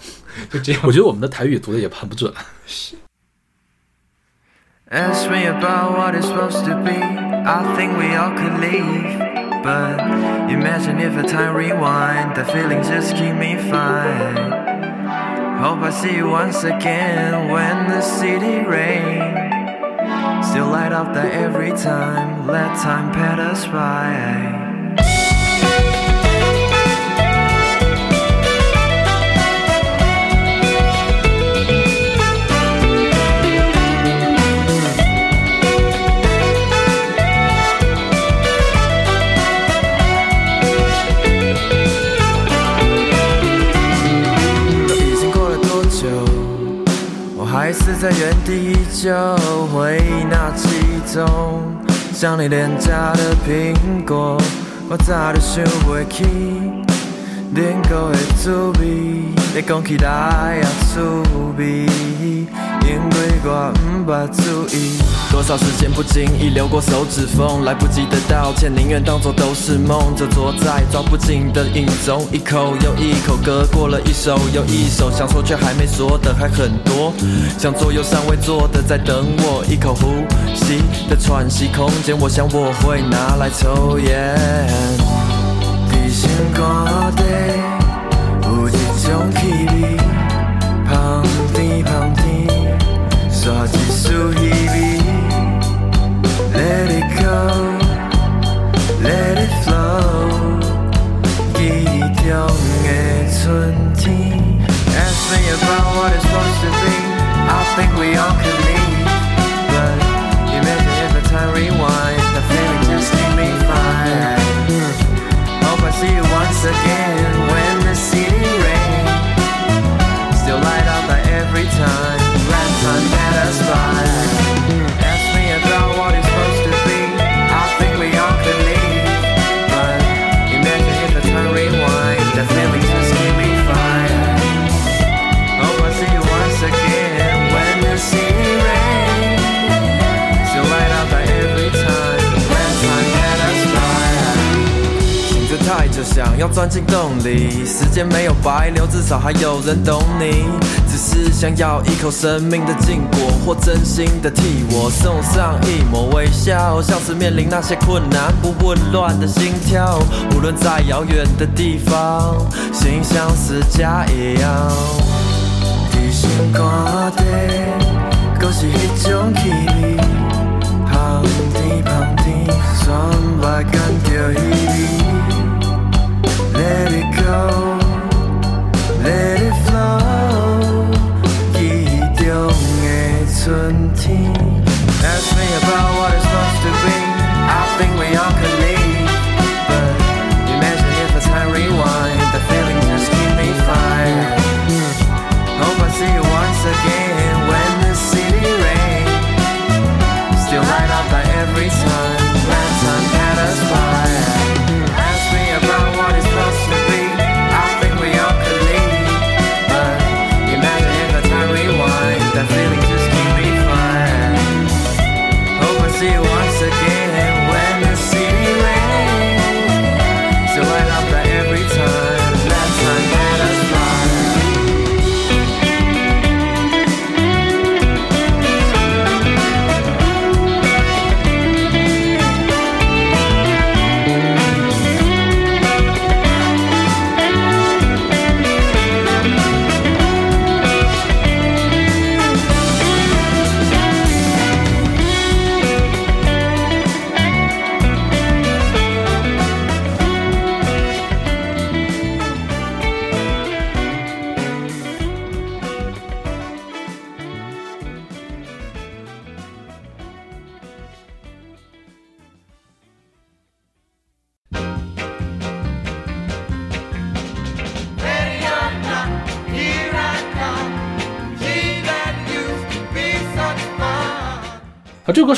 就这样。我觉得我们的台语读的也很不准。是 Ask me about what it's supposed to be. I think we all could leave. But imagine if a time rewind, the feelings just keep me fine. Hope I see you once again when the city rain. Still light up there every time, let time pat us by. “在原地依旧，回忆那记忆中，像你脸颊的苹果，我早就想不起，恁个的滋味，你讲起来也趣味，因为我毋捌注意。多少时间不经意流过手指缝，来不及的道歉，宁愿当作都是梦。这坐在抓不紧的影中，一口又一口，歌过了一首又一首，想说却还没说的还很多，想做又尚未做的在等我，一口呼吸的喘息空间，我想我会拿来抽烟。在心肝底要钻进洞里。时间没有白流，至少还有人懂你。只是想要一口生命的禁果，或真心的替我送上一抹微笑，像是面临那些困难不混乱的心跳。无论在遥远的地方，心像是家一样。伫心肝底，搁是迄种气味，香甜香甜，酸白感着伊。Ask me about what it's supposed to be, I think we all could leave.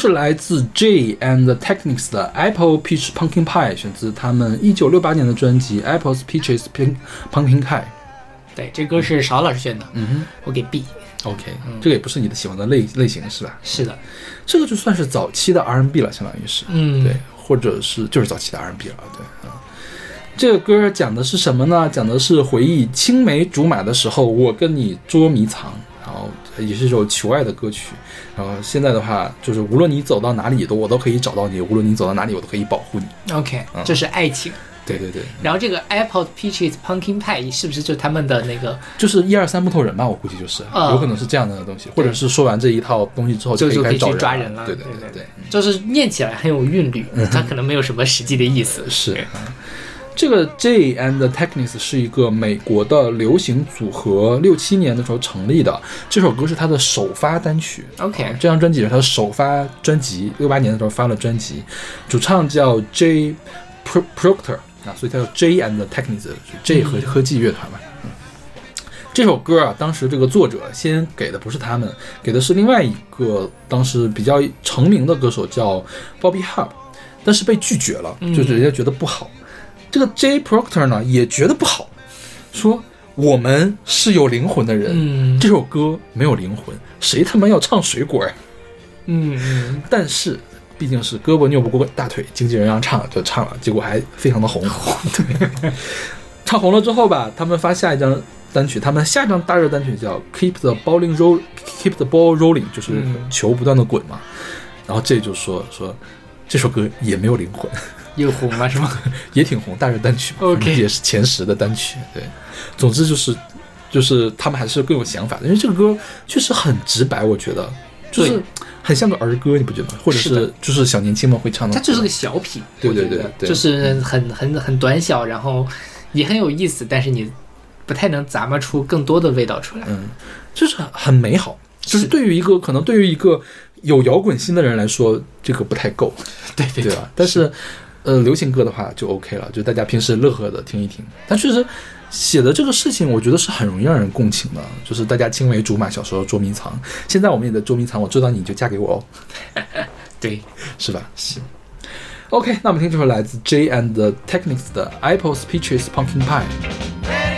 是来自 J and the Technics 的 Apple Peach Pumpkin Pie，选自他们一九六八年的专辑 Apple's Peaches Pink Pumpkin Pie。对，这歌是邵老师选的，嗯哼我给 B。，OK，、这个也不是你的喜欢的类类型是吧？是的，这个就算是早期的 R&B 了，相当于是，嗯对，或者是就是早期的 R&B 了，对啊。这个歌讲的是什么呢？讲的是回忆青梅竹马的时候，我跟你捉迷藏，也是一首求爱的歌曲。然后现在的话，就是无论你走到哪里，都我都可以找到你；无论你走到哪里，我都可以保护你。OK，嗯这是爱情。对对对，然后这个 Apple Peaches Pumpkin Pie 是不是就他们的那个就是一二三木头人吧，我估计就是，啊有可能是这样的东西，或者是说完这一套东西之后就就可以开始抓人了？对对对对。就是念起来很有韵律，它可能没有什么实际的意思。是啊，这个 J and the Technics 是一个美国的流行组合，六七年的时候成立的。这首歌是他的首发单曲。OK 啊这张专辑是他的首发专辑，六八年的时候发了专辑，主唱叫 J Pro- Proctor 啊，所以他叫 J and the Technics，是 J 和科技乐团嘛。嗯这首歌啊，当时这个作者先给的不是他们，给的是另外一个当时比较成名的歌手叫 Bobby Hub，但是被拒绝了，就是人家觉得不好。这个 J Proctor 呢也觉得不好，说我们是有灵魂的人，嗯这首歌没有灵魂，谁他妈要唱水果呀？嗯嗯，但是毕竟是胳膊拗不过大腿，经纪人让唱就唱了，结果还非常的红。对，唱红了之后吧，他们发下一张单曲，他们下一张大热单曲叫《Keep the Balling Roll》，Keep the Ball Rolling，就是嗯球不断的滚嘛。然后这就说说这首歌也没有灵魂，又红了是吗？也挺红，大热单曲 OK 也是前十的单曲。对，总之就是就是他们还是更有想法的，因为这个歌确实很直白，我觉得就是很像个儿歌，你不觉得吗？或者是就是小年轻们会唱的，它就是个小品，对对对对就是很很很短小，然后也很有意思，但是你不太能咂摸出更多的味道出来。嗯，就是很美好。就是是对于一个可能对于一个有摇滚心的人来说，这个不太够，对对对吧？但是，呃，流行歌的话就 OK 了，就大家平时乐呵的听一听。但确实写的这个事情，我觉得是很容易让人共情的，就是大家青梅竹马，小时候捉迷藏，现在我们也在捉迷藏，我知道你就嫁给我哦，对，是吧？是。OK，那我们听这首来自 J and the Technics 的 Apples Peaches Pumpkin Pie。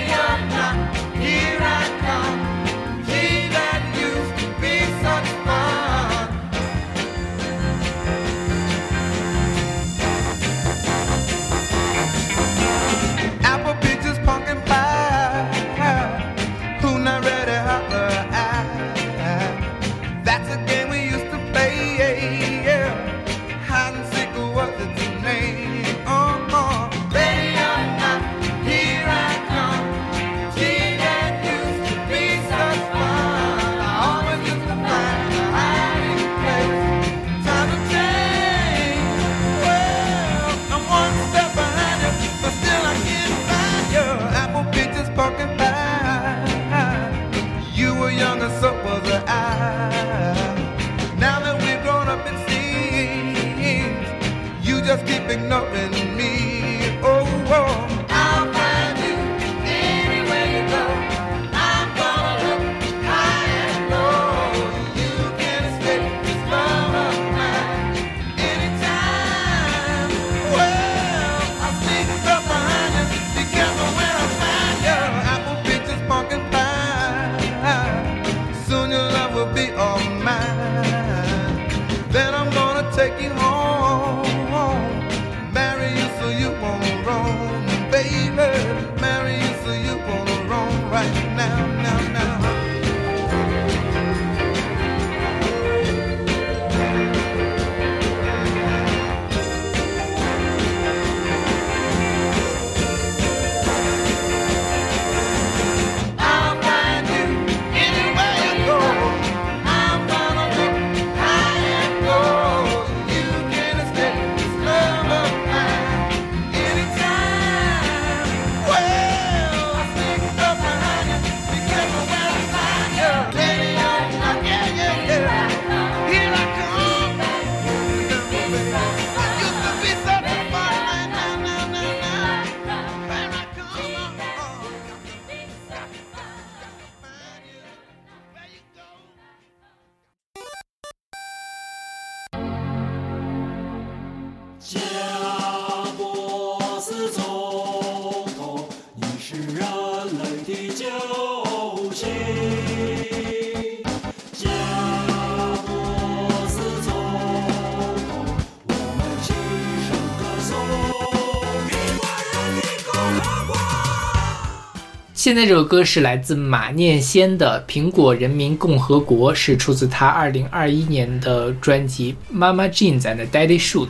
现在这首歌是来自马念先的《苹果人民共和国》，是出自他二零二一年的专辑《Mama Jeans and Daddy Shoes》。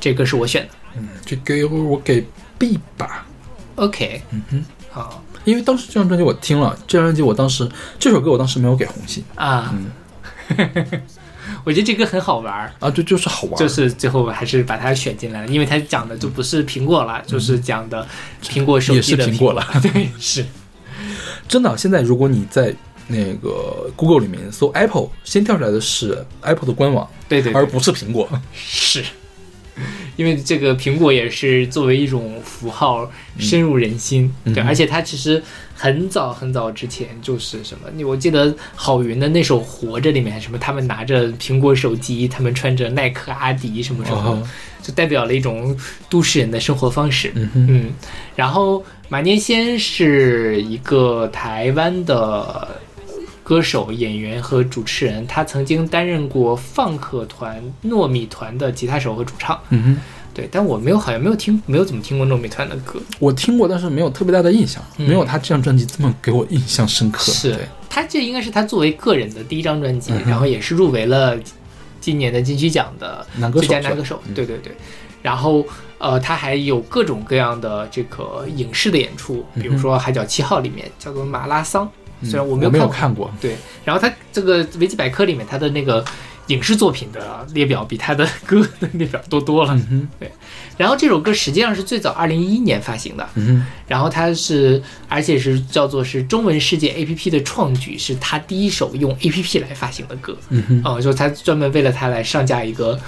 这歌是我选的。嗯这给我给 B 吧，OK，嗯哼，好因为当时这张专辑我听了，这张专辑我当时这首歌我当时没有给红心啊，我觉得这歌很好玩儿。啊，这就是好玩，就是最后还是把它选进来了，因为它讲的就不是苹果了，就是讲的苹果手机的也是苹果了对，是真的。现在如果你在那个 Google 里面搜 Apple，先跳出来的是 Apple 的官网，对对对而不是苹果。是，因为这个苹果也是作为一种符号深入人心，对，而且它其实很早很早之前就是什么，你我记得郝云的那首《活着》里面什么，他们拿着苹果手机，他们穿着耐克、阿迪什么什么，哦就代表了一种都市人的生活方式。嗯哼，嗯，然后马念先是一个台湾的歌手、演员和主持人，他曾经担任过放克团、糯米团的吉他手和主唱。嗯哼，对，但我没有，好像没有听，没有怎么听过糯米团的歌。我听过，但是没有特别大的印象，嗯没有他这张专辑这么给我印象深刻。是，他这应该是他作为个人的第一张专辑，嗯然后也是入围了今年的金曲奖的最佳男歌手对对对，然后呃，他还有各种各样的这个影视的演出，比如说《海角七号》里面叫做马拉桑，嗯虽然我我没有看过，对，然后他这个维基百科里面他的那个影视作品的列表比他的 歌的列表多多了。嗯哼，然后这首歌实际上是最早二零一一年发行的，嗯，然后它是而且是叫做是中文世界 APP 的创举，是他第一首用 APP 来发行的歌。嗯哼。哦、就是他专门为了他来上架一个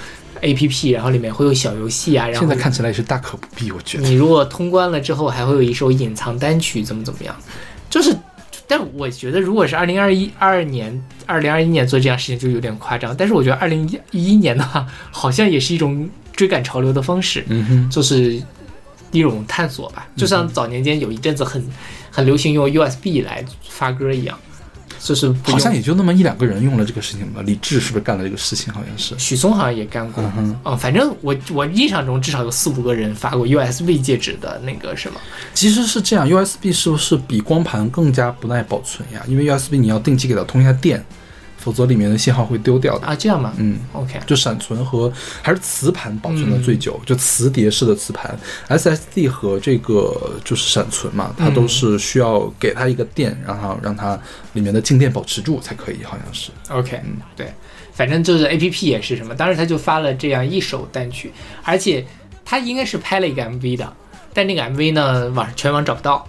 APP，然后里面会有小游戏啊，然后现在看起来也是大可不必，我觉得。你如果通关了之后，还会有一首隐藏单曲，怎么怎么样？就是，但我觉得如果是二零二一二二年、二零二一年做这样事情就有点夸张，但是我觉得二零一一年的话，好像也是一种追赶潮流的方式，就是一种探索吧。就像早年间有一阵子很很流行用 USB 来发歌一样，就是好像也就那么一两个人用了这个事情吧。李志是不是干了这个事情？好像是。许嵩好像也干过，嗯哼，嗯，反正我我印象中至少有四五个人发过 USB 介质的那个什么，其实是这样，USB 是不是比光盘更加不耐保存呀？因为 USB 你要定期给它通一下电，否则里面的信号会丢掉的。啊，这样吗？嗯，，OK，就闪存和还是磁盘保存的最久，就磁碟式的磁盘，SSD 和这个就是闪存嘛，它都是需要给它一个电，然后让它里面的静电保持住才可以，好像是。OK，嗯对，反正就是 A P P 也是什么，当时他就发了这样一首单曲，而且他应该是拍了一个 M V 的，但那个 M V 呢，网全网找不到，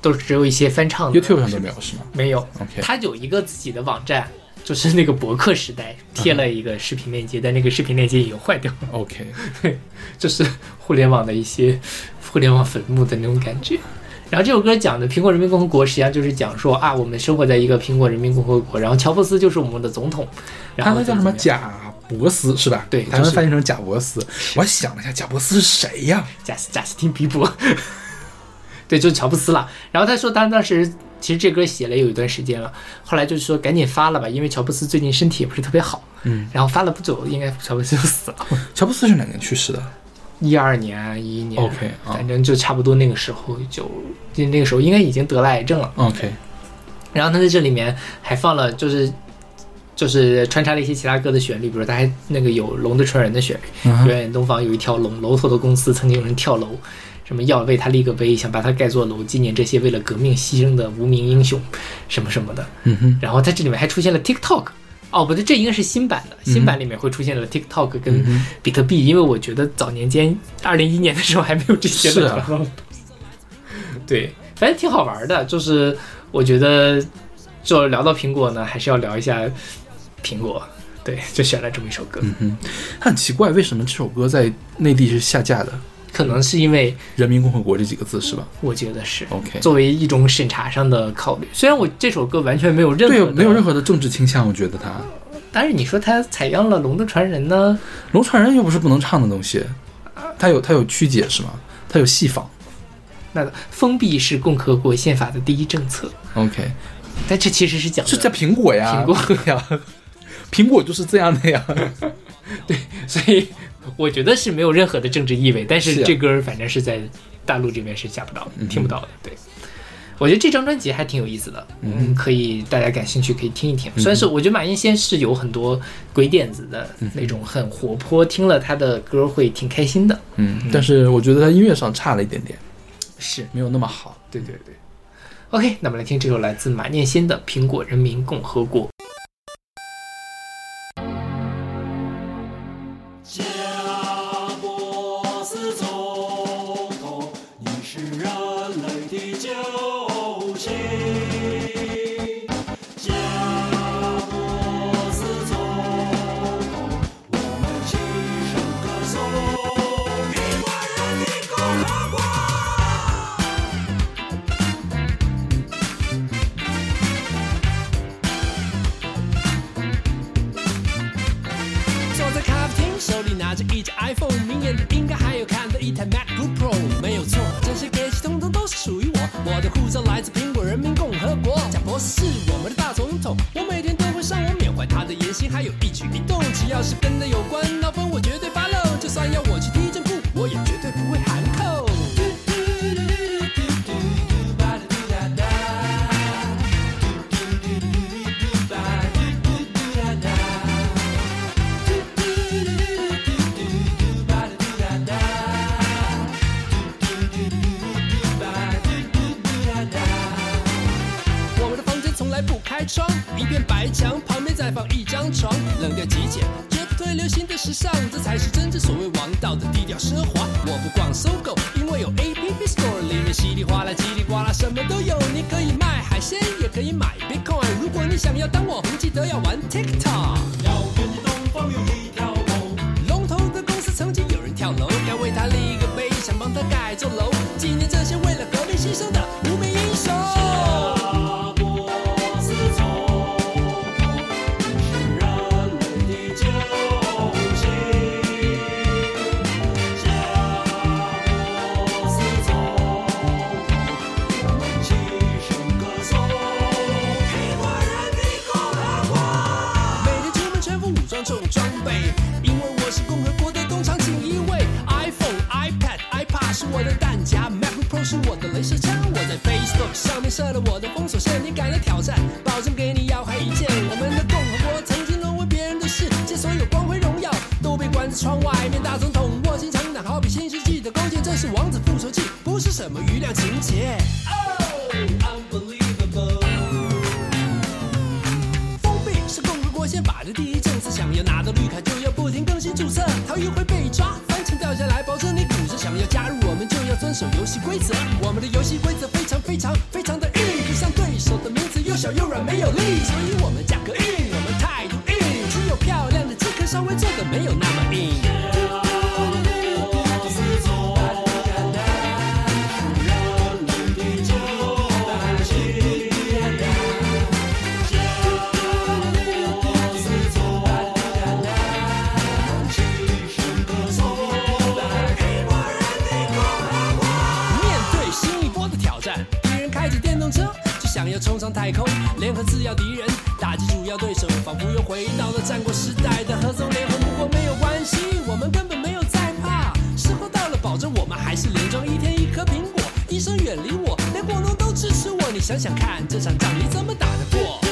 都只有一些翻唱的 YouTube 上都没有是吗没有。？OK，他有一个自己的网站，就是那个博客时代贴了一个视频链接，但那个视频链接已经坏掉了，OK，对 就是互联网的一些互联网坟墓的那种感觉。然后这首歌讲的苹果人民共和国，实际上就是讲说啊，我们生活在一个苹果人民共和国，然后乔布斯就是我们的总统，然后他那叫什么贾伯斯是吧？对台湾翻译成贾伯斯。我想了一下，贾伯斯是谁呀？贾斯贾斯汀比伯，对，就是乔布斯了。然后他说，他当时其实这歌写了有一段时间了，后来就是说赶紧发了吧，因为乔布斯最近身体也不是特别好。嗯，然后发了不久，应该乔布斯就死了，乔布斯是哪年去世的？一二年啊，一一年 OK，啊反正就差不多那个时候就，就那个时候应该已经得了癌症了。OK，然后他在这里面还放了，就是就是穿插了一些其他歌的旋律，比如他还那个有《龙的传人》的旋律，嗯哼远远东方有一条龙，楼头的公司曾经有人跳楼，什么要为他立个碑，想把他盖座楼，纪念这些为了革命牺牲的无名英雄，什么什么的。嗯哼，然后在这里面还出现了 TikTok。哦，不对，这应该是新版的。新版里面会出现了 TikTok 跟嗯比特币，因为我觉得早年间二零一年的时候还没有这些是啊的传 对，反正挺好玩的。就是我觉得，就聊到苹果呢，还是要聊一下苹果。对，就选了这么一首歌，嗯哼，很奇怪，为什么这首歌在内地是下架的？可能是因为人民共和国这几个字是吧我觉得是？OK，作为一种审查上的考虑。虽然我这首歌完全没有任何对，没有任何的政治倾向，我觉得它《但是你说它采样了《龙的传人》呢？龙传人》又不是不能唱的东西，它有它有曲解是吗？它有戏仿，那封闭是共和国宪法的第一政策，OK，但这其实是讲的是在苹果呀，苹果呀，苹果就是这样的呀。对所以我觉得是没有任何的政治意味，但是这歌儿反正是在大陆这边是下不到的，听不到的。对，我觉得这张专辑还挺有意思的，嗯，可以大家感兴趣可以听一听。虽然是我觉得马彦先是有很多鬼点子的那种，很活泼，听了他的歌会挺开心的。嗯，但是我觉得他音乐上差了一点点，是没有那么好。对对对。OK，那么来听这首来自马念先的《苹果人民共和国》。我。的护照来自苹果人民共和国，贾博士是我们的大总统，我每天都会上网缅怀他的言行，还有一举一动，只要是跟他有关，闹分我绝对发漏。就算要我去听窗，一片白墙，旁边再放一张床，冷调极简，绝不推流行的时尚，这才是真正所谓王道的低调奢华。我不逛搜狗，因为有 APP Store，里面稀里哗啦、叽里呱啦，什么都有。你可以卖海鲜，也可以买 Bitcoin。如果你想要当网红，记得要玩 TikTok。要冲上太空，联合次要敌人，打击主要对手，仿佛又回到了战国时代的合纵连横。不过没有关系，我们根本没有在怕。时候到了，保证我们还是连装一天一颗苹果。医生远离我，连果农都支持我。你想想看，这场仗你怎么打得过？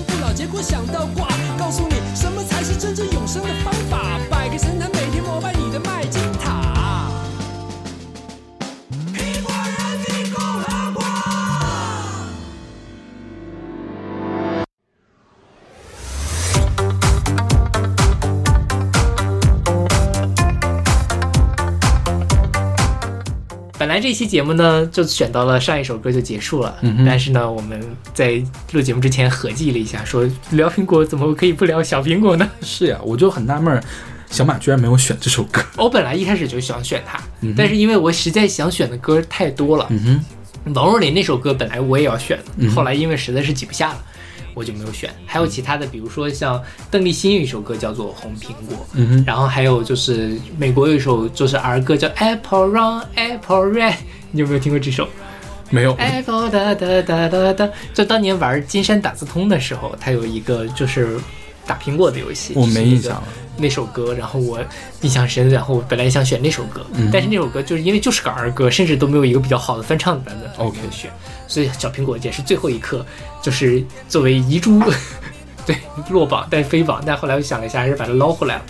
不老，结果想到挂。告诉你什么才是真正永生的方法，摆个神坛，每天膜拜来这期节目呢，就选到了上一首歌就结束了，嗯但是呢，我们在录节目之前合计了一下，说聊苹果怎么可以不聊小苹果呢？是呀，我就很纳闷儿，小马居然没有选这首歌。我本来一开始就想选它，嗯但是因为我实在想选的歌太多了，嗯哼，王若琳那首歌本来我也要选的，嗯后来因为实在是挤不下了，我就没有选。还有其他的，比如说像邓丽欣有一首歌叫做《红苹果》，嗯哼，然后还有就是美国有一首就是儿歌叫 Apple Run Apple Red，你有没有听过这首没有，？Apple 哒哒哒哒哒，就当年玩金山打字通的时候，它有一个就是打苹果的游戏，我没印象了。那首歌，然后我印象深，然后我本来想选那首歌，嗯但是那首歌就是因为就是个儿歌，甚至都没有一个比较好的翻唱的版本 OK 没有选，所以小苹果也是最后一刻，就是作为遗珠，对落榜但飞榜，但后来我想了一下，还是把它捞回来了。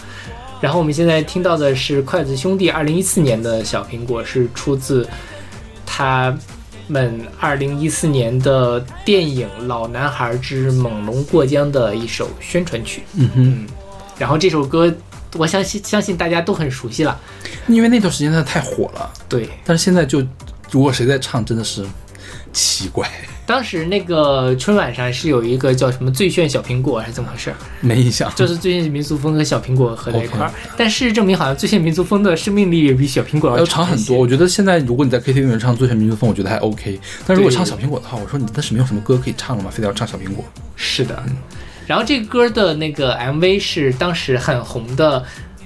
然后我们现在听到的是筷子兄弟二零一四年的小苹果，是出自他们二零一四年的电影《老男孩之猛龙过江》的一首宣传曲。嗯哼，然后这首歌，我相信相信大家都很熟悉了。因为那段时间它太火了，对，但是现在就如果谁在唱，真的是奇怪，当时那个春晚上是有一个叫什么“最炫小苹果”还是怎么回事？没印象。就是最炫民族风和小苹果合在一块儿。但事实证明，好像最炫民族风的生命力也比小苹果要要长很多，我觉得现在如果你在 KTV 里面唱《最炫民族风》，我觉得还 OK。但如果唱小苹果的话，我说你那是没有什么歌可以唱了吗？非得要唱小苹果？是的，然后这个歌的那个 MV 是当时很红的，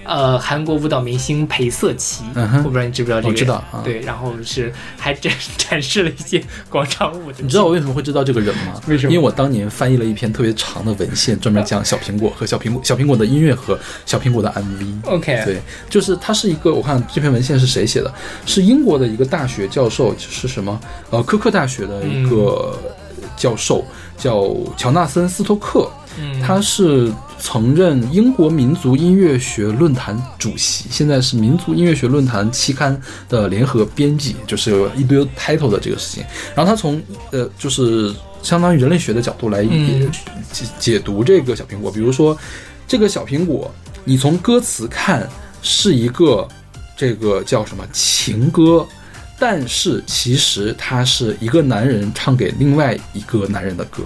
呃，韩国舞蹈明星裴瑟琪，嗯哼我不知道你知不知道这个人？我知道啊对，然后是还展展示了一些广场舞的。你知道我为什么会知道这个人吗？为什么因为我当年翻译了一篇特别长的文献，专门讲小苹果和小苹果、小苹果的音乐和小苹果的 MV。OK？对，就是他是一个，我看这篇文献是谁写的？是英国的一个大学教授，是什么？呃，科克大学的一个教授，叫乔纳森·斯托克。嗯，他是曾任英国民族音乐学论坛主席，现在是民族音乐学论坛期刊的联合编辑，就是有一堆 title 的这个事情。然后他从呃，就是相当于人类学的角度来嗯解解读这个小苹果，比如说这个小苹果，你从歌词看是一个这个叫什么情歌。但是其实它是一个男人唱给另外一个男人的歌，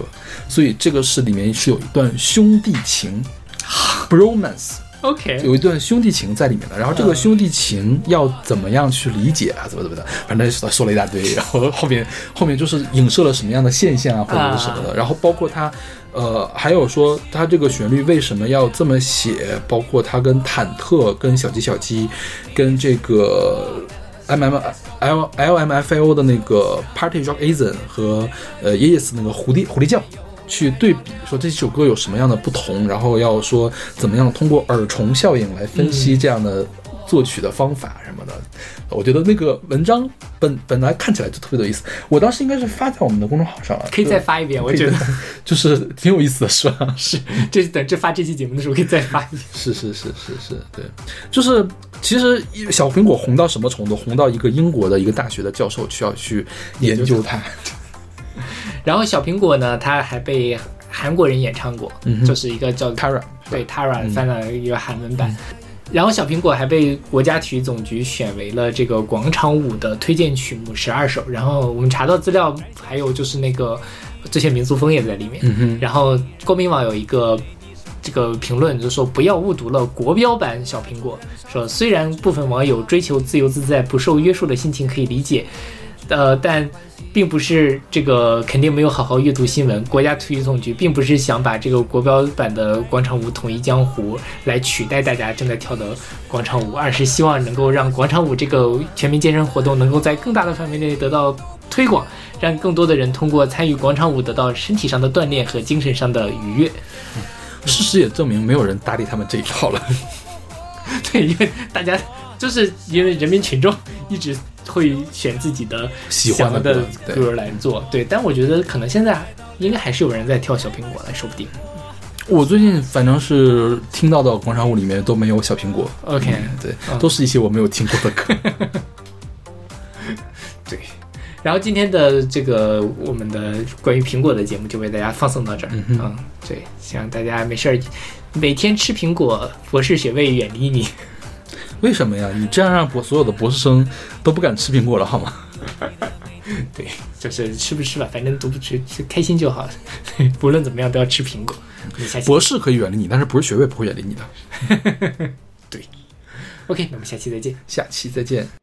所以这个是里面是有一段兄弟情，bromance，OK，有一段兄弟情在里面的。然后这个兄弟情要怎么样去理解啊？怎么怎么的，反正说说了一大堆。然后后面后面就是影射了什么样的现象啊，或者是什么的。然后包括他，呃，还有说他这个旋律为什么要这么写，包括他跟忐忑、跟小鸡小鸡、跟这个 M M L L M F A O 的那个 Party Rock Anthem 和呃 Yes 那个狐狸狐狸叫。去对比说这首歌有什么样的不同，然后要说怎么样通过耳虫效应来分析这样的作曲的方法什么的。我觉得那个文章本本来看起来就特别有意思，我当时应该是发在我们的公众号上了，可以再发一遍，我觉得就是挺有意思的，是吧？是，这等这发这期节目的时候可以再发一遍。是是是是是，对，就是其实小苹果红到什么程度？红到一个英国的一个大学的教授需要去研究它。然后小苹果呢，它还被韩国人演唱过，嗯就是一个叫 Tara 对 Tara 嗯翻了一个韩文版。然后小苹果还被国家体育总局选为了这个广场舞的推荐曲目十二首。然后我们查到资料，还有就是那个这些民族风也在里面。嗯，然后公民网有一个这个评论，就说不要误读了国标版小苹果，说虽然部分网友追求自由自在、不受约束的心情可以理解，呃，但并不是这个肯定没有好好阅读新闻。国家体育总局并不是想把这个国标版的广场舞统一江湖来取代大家正在跳的广场舞，而是希望能够让广场舞这个全民健身活动能够在更大的范围内得到推广，让更多的人通过参与广场舞得到身体上的锻炼和精神上的愉悦。事实也证明，没有人搭理他们这一套了。对，因为大家就是因为人民群众一直会选自己的喜欢的的歌来做，对。但我觉得可能现在应该还是有人在跳小苹果了，说不定。我最近反正是听到的广场舞里面都没有小苹果。OK，嗯对，嗯都是一些我没有听过的歌。对。然后今天的这个我们的关于苹果的节目就为大家放送到这儿。嗯嗯对，希望大家没事儿每天吃苹果，博士学位远离你。为什么呀？你这样让博所有的博士生都不敢吃苹果了，好吗？对，就是吃不吃吧，反正都不吃，就开心就好。不论怎么样都要吃苹果。博士可以远离你，但是博士学位不会远离你的。对 OK，那我们下期再见。下期再见。「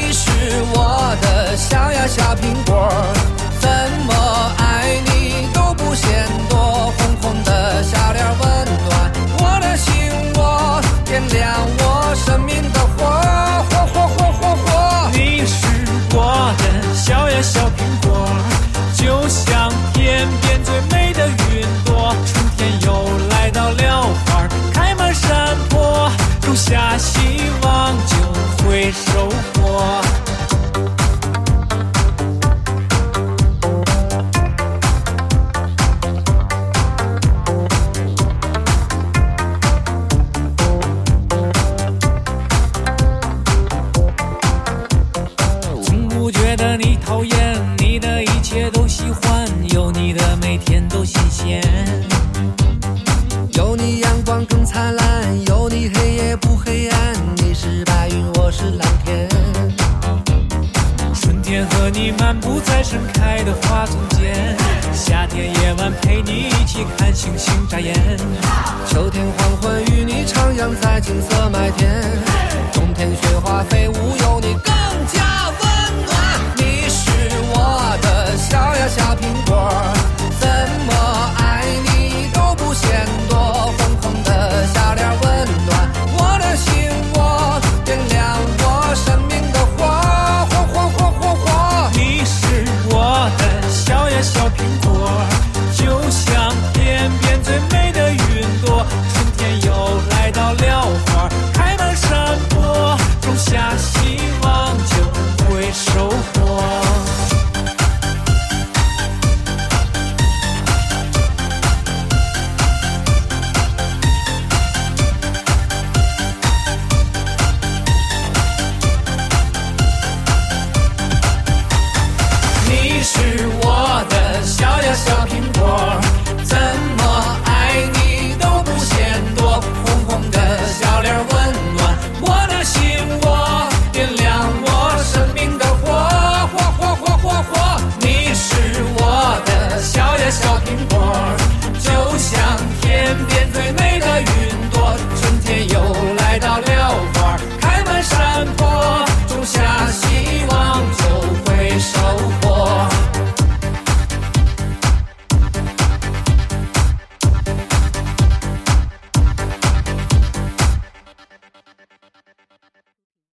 是我的小呀小苹果，怎么爱你都不嫌多。红红的小脸温暖我的心窝，点亮我生命的火，火火火火火。你是我的小呀小苹果，